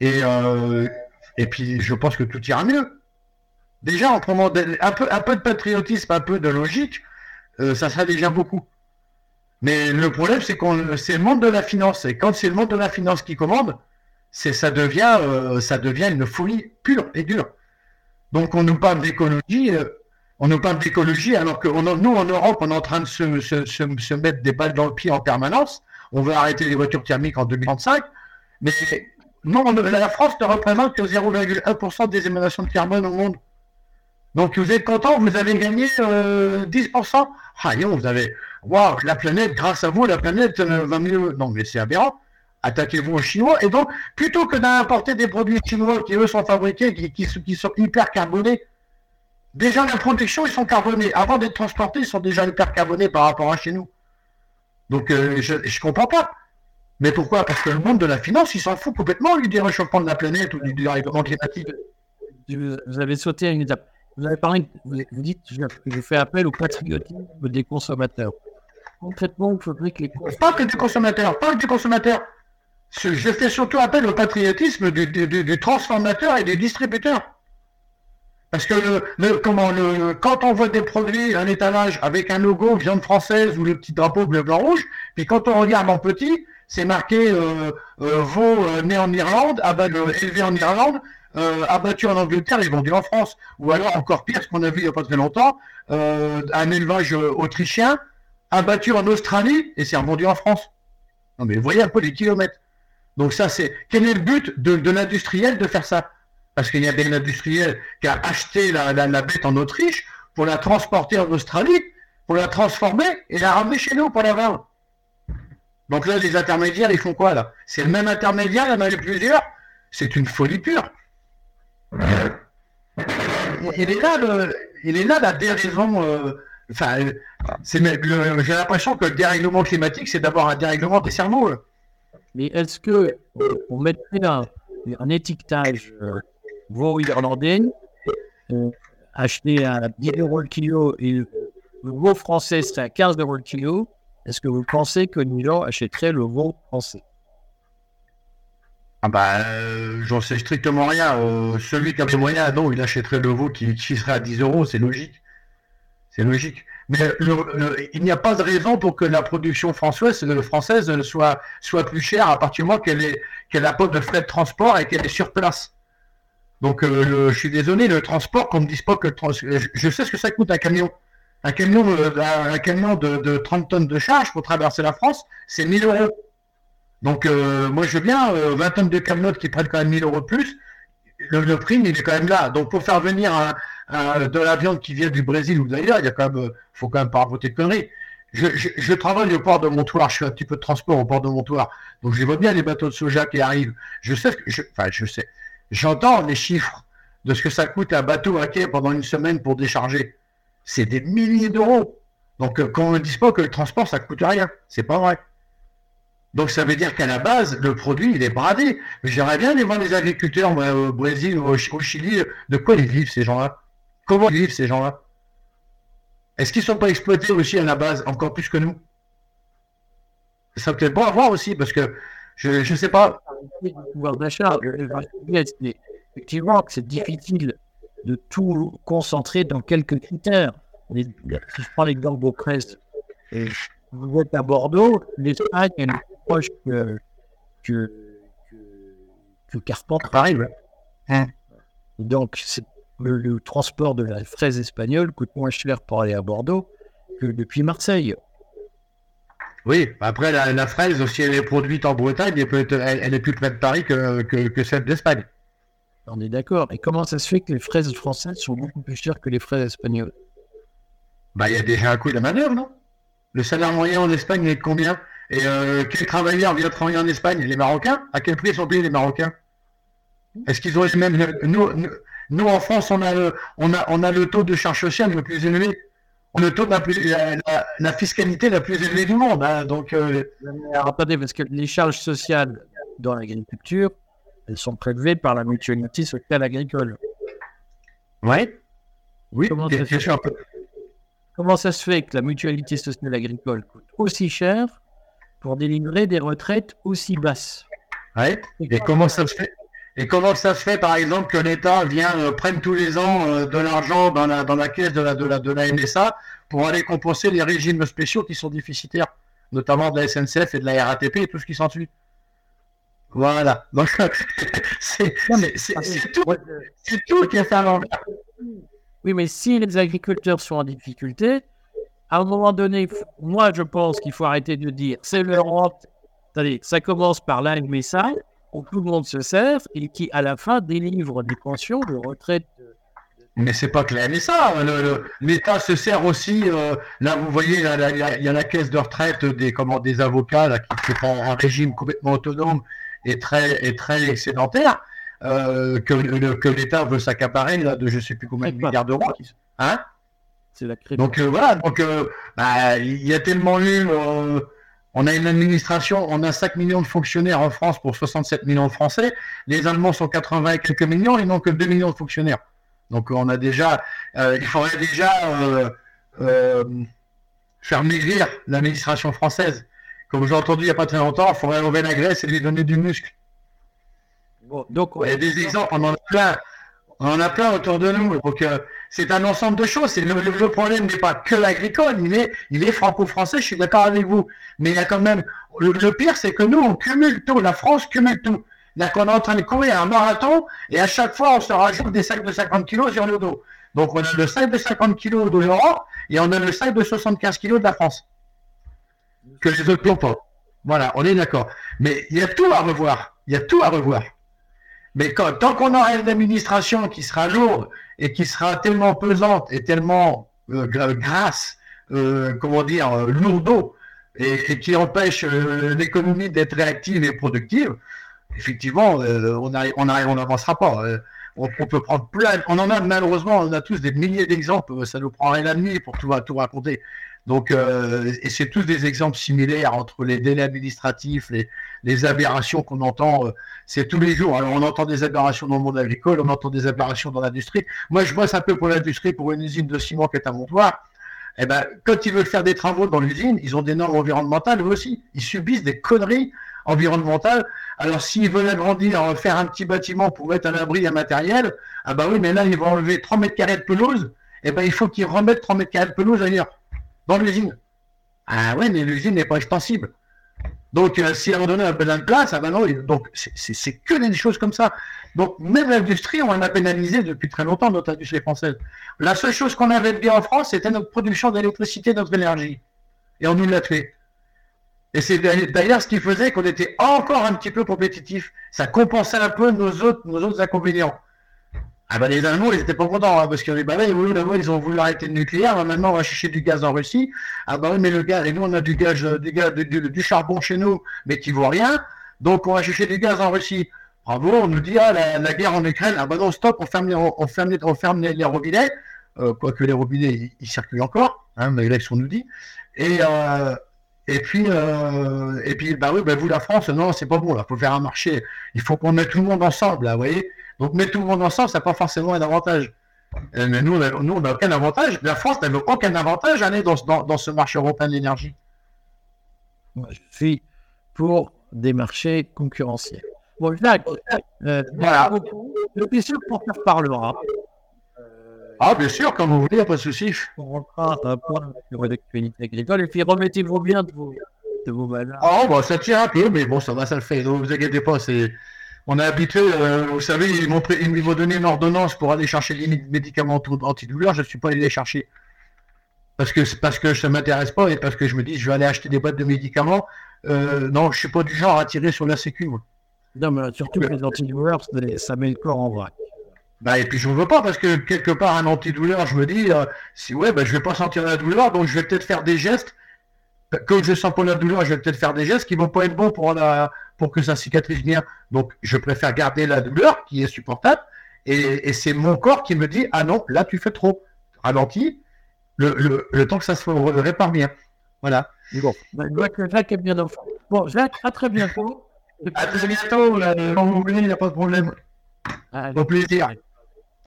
Et, euh, et puis, je pense que tout ira mieux. Déjà, en prenant un, peu, un peu de patriotisme, un peu de logique, euh, ça serait déjà beaucoup. Mais le problème, c'est qu'on c'est le monde de la finance. Et quand c'est le monde de la finance qui commande, c'est ça devient euh, ça devient une folie pure et dure. Donc on nous parle d'écologie, euh, on nous parle d'écologie alors que nous en Europe on est en train de se, se, se, mettre des balles dans le pied en permanence. On veut arrêter les voitures thermiques en 2035, mais non, la France ne représente que 0,1% des émanations de carbone au monde. Donc vous êtes content, vous avez gagné 10%. Euh, ah non, vous avez, waouh, la planète, grâce à vous, la planète va mieux. Non, mais c'est aberrant attaquez-vous aux Chinois. Et donc, plutôt que d'importer des produits chinois qui, eux, sont fabriqués, qui, sont hyper carbonés, déjà, la protection, ils sont carbonés. Avant d'être transportés, ils sont déjà hyper carbonés par rapport à chez nous. Donc, euh, je ne comprends pas. Mais pourquoi? Parce que le monde de la finance, il s'en fout complètement, lui, du réchauffement de la planète ou du dérèglement climatique. Vous avez sauté à une étape. Vous avez parlé, vous dites, je fais appel au patriotisme des consommateurs. Concrètement, il faudrait que les Pas que du consommateur, pas que du consommateur je fais surtout appel au patriotisme du, transformateur et des distributeurs. Parce que le, comment, le, quand on voit des produits, un étalage avec un logo viande française ou le petit drapeau bleu, blanc, rouge, puis quand on regarde en petit, c'est marqué euh, euh, veau euh, né en Irlande, élevé en Irlande, abattu en Angleterre et vendu en France. Ou alors encore pire, ce qu'on a vu il n'y a pas très longtemps, un élevage autrichien, abattu en Australie et c'est revendu en France. Non mais vous voyez un peu les kilomètres. Donc ça, c'est quel est le but de, l'industriel de faire ça? Parce qu'il y a bien industriel qui a acheté la, bête en Autriche pour la transporter en Australie, pour la transformer et la ramener chez nous pour la vendre. Donc là, les intermédiaires, ils font quoi là? C'est le même intermédiaire, il y en a plusieurs. C'est une folie pure. Il est là, il est là la déraison. Euh, j'ai l'impression que le dérèglement climatique, c'est d'abord un dérèglement des cerveaux. Mais est-ce que on mettrait un, étiquetage euh, irlandais euh, acheté à 10 euros le kilo et le veau français c'est à 15 euros le kilo Est-ce que vous pensez que nous gens achèteraient le veau français? Ah bah, euh, j'en sais strictement rien. celui qui a les moyens, non, il achèterait le veau qui, qui serait à 10 euros, c'est logique. C'est logique. Mais il n'y a pas de raison pour que la production française, euh, française soit, soit plus chère à partir du moment qu'elle qu'elle apporte de frais de transport et qu'elle est sur place. Donc, euh, je suis désolé, le transport, qu'on ne dise pas que je sais ce que ça coûte un camion. Un camion, euh, un camion de, 30 tonnes de charge pour traverser la France, c'est 1000 euros. Donc, moi, je veux bien 20 tonnes de camions qui prennent quand même 1000 euros de plus. Le, le prix, il est quand même là. Donc, pour faire venir un, euh, de la viande qui vient du Brésil ou d'ailleurs, il y a quand même, euh, faut quand même pas raconter de conneries. Je, travaille au port de Montoir, je fais un petit peu de transport au port de Montoir, donc je vois bien les bateaux de soja qui arrivent. Je sais, que je, enfin je sais, j'entends les chiffres de ce que ça coûte un bateau à quai pendant une semaine pour décharger. C'est des milliers d'euros. Donc euh, quand on ne dit pas que le transport ça coûte rien, c'est pas vrai. Donc ça veut dire qu'à la base, le produit, il est bradé. J'aimerais bien aller voir les agriculteurs au Brésil, au, au Chili, de quoi ils vivent ces gens-là? Comment vivent ces gens-là? Est-ce qu'ils ne sont pas exploités aussi à la base, encore plus que nous? Ça peut être bon à voir aussi, parce que je ne sais pas. effectivement, c'est difficile de tout concentrer dans quelques critères. Si je prends l'exemple Beaupresse, vous êtes à Bordeaux, l'Espagne proche que, que, que, Carpenter. Pareil, hein. Donc, c'est le, transport de la fraise espagnole coûte moins cher pour aller à Bordeaux que depuis Marseille. Oui, après la, fraise, si elle est produite en Bretagne, elle, est plus près de Paris que, que, celle d'Espagne. On est d'accord. Et comment ça se fait que les fraises françaises sont beaucoup plus chères que les fraises espagnoles? Bah, il y a déjà un coût de manœuvre, non? Le salaire moyen en Espagne est de combien? Et euh, quel travailleur vient travailler en Espagne Les Marocains À quel prix sont payés les Marocains? Est-ce qu'ils ont les mêmes... nous, nous, en France, on a le, on a, on a le taux de charge sociale le plus élevé. On a le taux de la, fiscalité la plus élevée du monde. Hein. donc, euh, attendez, parce que les charges sociales dans l'agriculture, elles sont prélevées par la mutualité sociale agricole. Ouais. Oui. Comment ça, se fait, comment ça se fait que la mutualité sociale agricole coûte aussi cher pour délivrer des retraites aussi basses Ouais. Et comment ça se fait Et comment ça se fait, par exemple, que l'État vient euh, prenne tous les ans euh, de l'argent dans la, dans la caisse de la, de, la, de la MSA pour aller compenser les régimes spéciaux qui sont déficitaires, notamment de la SNCF et de la RATP et tout ce qui s'ensuit. Voilà. Donc, *laughs* c'est tout, tout qui est fait à l'envers. Oui, mais si les agriculteurs sont en difficulté, à un moment donné, moi, je pense qu'il faut arrêter de dire c'est l'Europe. Ça commence par là, message où tout le monde se sert et qui, à la fin, délivre des pensions de retraite. Mais c'est pas que la MSA. L'État se sert aussi. Euh, là, vous voyez, il y, a la caisse de retraite des, comment, des avocats là, qui font un régime complètement autonome et très, et très excédentaire. Euh, que, que l'État veut s'accaparer de je sais plus combien de milliards d'euros. Hein C'est la Donc euh, voilà, donc bah, il y a tellement eu on a une administration, on a 5 millions de fonctionnaires en France pour 67 millions de Français. Les Allemands sont 80 et quelques millions, ils n'ont que 2 millions de fonctionnaires. Donc on a déjà, euh, il faudrait déjà euh, euh, faire maigrir l'administration française. Comme j'ai entendu il n'y a pas très longtemps, il faudrait enlever la graisse et lui donner du muscle. donc, il y a des exemples, on en a plein. On en a plein autour de nous. Donc, euh, c'est un ensemble de choses. Le, le, problème n'est pas que l'agricole, il est, il est franco-français, je suis d'accord avec vous. Mais il y a quand même. Le, pire, c'est que nous, on cumule tout. La France cumule tout. Là, qu'on est en train de courir un marathon et à chaque fois, on se rajoute des sacs de 50 kilos sur le dos. Donc, on a le sac de 50 kilos de l'Europe et on a le sac de 75 kilos de la France. Que les autres n'ont pas. Voilà, on est d'accord. Mais il y a tout à revoir. Il y a tout à revoir. Mais tant qu'on aura une administration qui sera lourde et qui sera tellement pesante et tellement euh, grasse, euh, comment dire, euh, lourdeau, et, qui empêche l'économie d'être réactive et productive, effectivement, on n'avancera pas. On, peut prendre plein, on en a malheureusement, on a tous des milliers d'exemples, ça nous prendrait la nuit pour tout raconter. Donc, euh, et c'est tous des exemples similaires entre les délais administratifs, les, les aberrations qu'on entend, euh, c'est tous les jours. Alors, on entend des aberrations dans le monde agricole, on entend des aberrations dans l'industrie. Moi, je bosse un peu pour l'industrie, pour une usine de ciment qui est à Montoire. Eh ben, quand ils veulent faire des travaux dans l'usine, ils ont des normes environnementales eux aussi. Ils subissent des conneries environnementales. Alors, s'ils veulent agrandir, faire un petit bâtiment pour mettre à l'abri un matériel, ah bah oui, mais là, ils vont enlever 3 mètres carrés de pelouse. Eh ben, il faut qu'ils remettent 3 mètres carrés de pelouse ailleurs dans l'usine. Ah ouais, mais l'usine n'est pas extensible. Donc, euh, si on donnait un peu de place, ah ben non, donc c'est que des choses comme ça. Donc, même l'industrie, on a pénalisé depuis très longtemps, notre industrie française. La seule chose qu'on avait bien en France, c'était notre production d'électricité, notre énergie. Et on nous l'a tué. Et c'est d'ailleurs ce qui faisait qu'on était encore un petit peu compétitif. Ça compensait un peu nos autres, nos autres inconvénients. Ah bah les Allemands, ils étaient pas contents, hein, parce que bah, ils, ils ont voulu arrêter le nucléaire, bah, maintenant on va chercher du gaz en Russie. Ah bah oui, mais le gaz, et nous on a du gaz, euh, du, gaz du, charbon chez nous, mais qui vaut rien. Donc on va chercher du gaz en Russie. Bravo, on nous dit, ah, la, guerre en Ukraine, ah bah non, stop, on ferme les, on ferme les, on ferme les, robinets, euh, quoique les robinets, ils, circulent encore, hein, mais là, on nous dit. Et, euh, et puis, euh, et puis, bah oui, bah vous, la France, non, c'est pas bon, là, faut faire un marché. Il faut qu'on mette tout le monde ensemble, là, vous voyez. Donc, mettre tout le monde ensemble, ça n'a pas forcément un avantage. Euh, mais nous, on n'a aucun avantage. La France n'avait aucun avantage à aller dans, dans, ce marché européen d'énergie. Moi, je suis pour des marchés concurrentiels. Bon, Jacques, euh, voilà. Le pour faire parlera. Ah, bien sûr, comme vous voulez, pas de souci. On rentrera un point sur l'actualité agricole et puis remettez-vous bien de vos, de vos malades. Ah, bon, ça tient un peu, mais bon, ça va, ça le fait. Ne vous inquiétez pas, c'est on est habitué, euh, vous savez, ils m'ont, donné une ordonnance pour aller chercher les médicaments antidouleurs, je ne suis pas allé les chercher. Parce que, parce que ça ne m'intéresse pas et parce que je me dis, je vais aller acheter des boîtes de médicaments. Euh, non, je ne suis pas du genre à tirer sur la sécu. Non, mais surtout que les antidouleurs, ça met le corps en vrac. Bah, et puis je ne veux pas parce que quelque part un antidouleur, je me dis, euh, si ouais, bah, je vais pas sentir la douleur, donc je vais peut-être faire des gestes. Comme je sens pas la douleur, je vais peut-être faire des gestes qui vont pas être bons pour la, pour que ça cicatrise bien. Donc, je préfère garder la douleur qui est supportable. Et, c'est mon corps qui me dit, ah non, là, tu fais trop. Ralentis, le, le, temps que ça se répare bien. Voilà. Bon, bah, Jacques est bien enfant. Bon, Jacques, à très bientôt. À très bientôt. Quand vous voulez, il n'y a pas de problème. Au plaisir.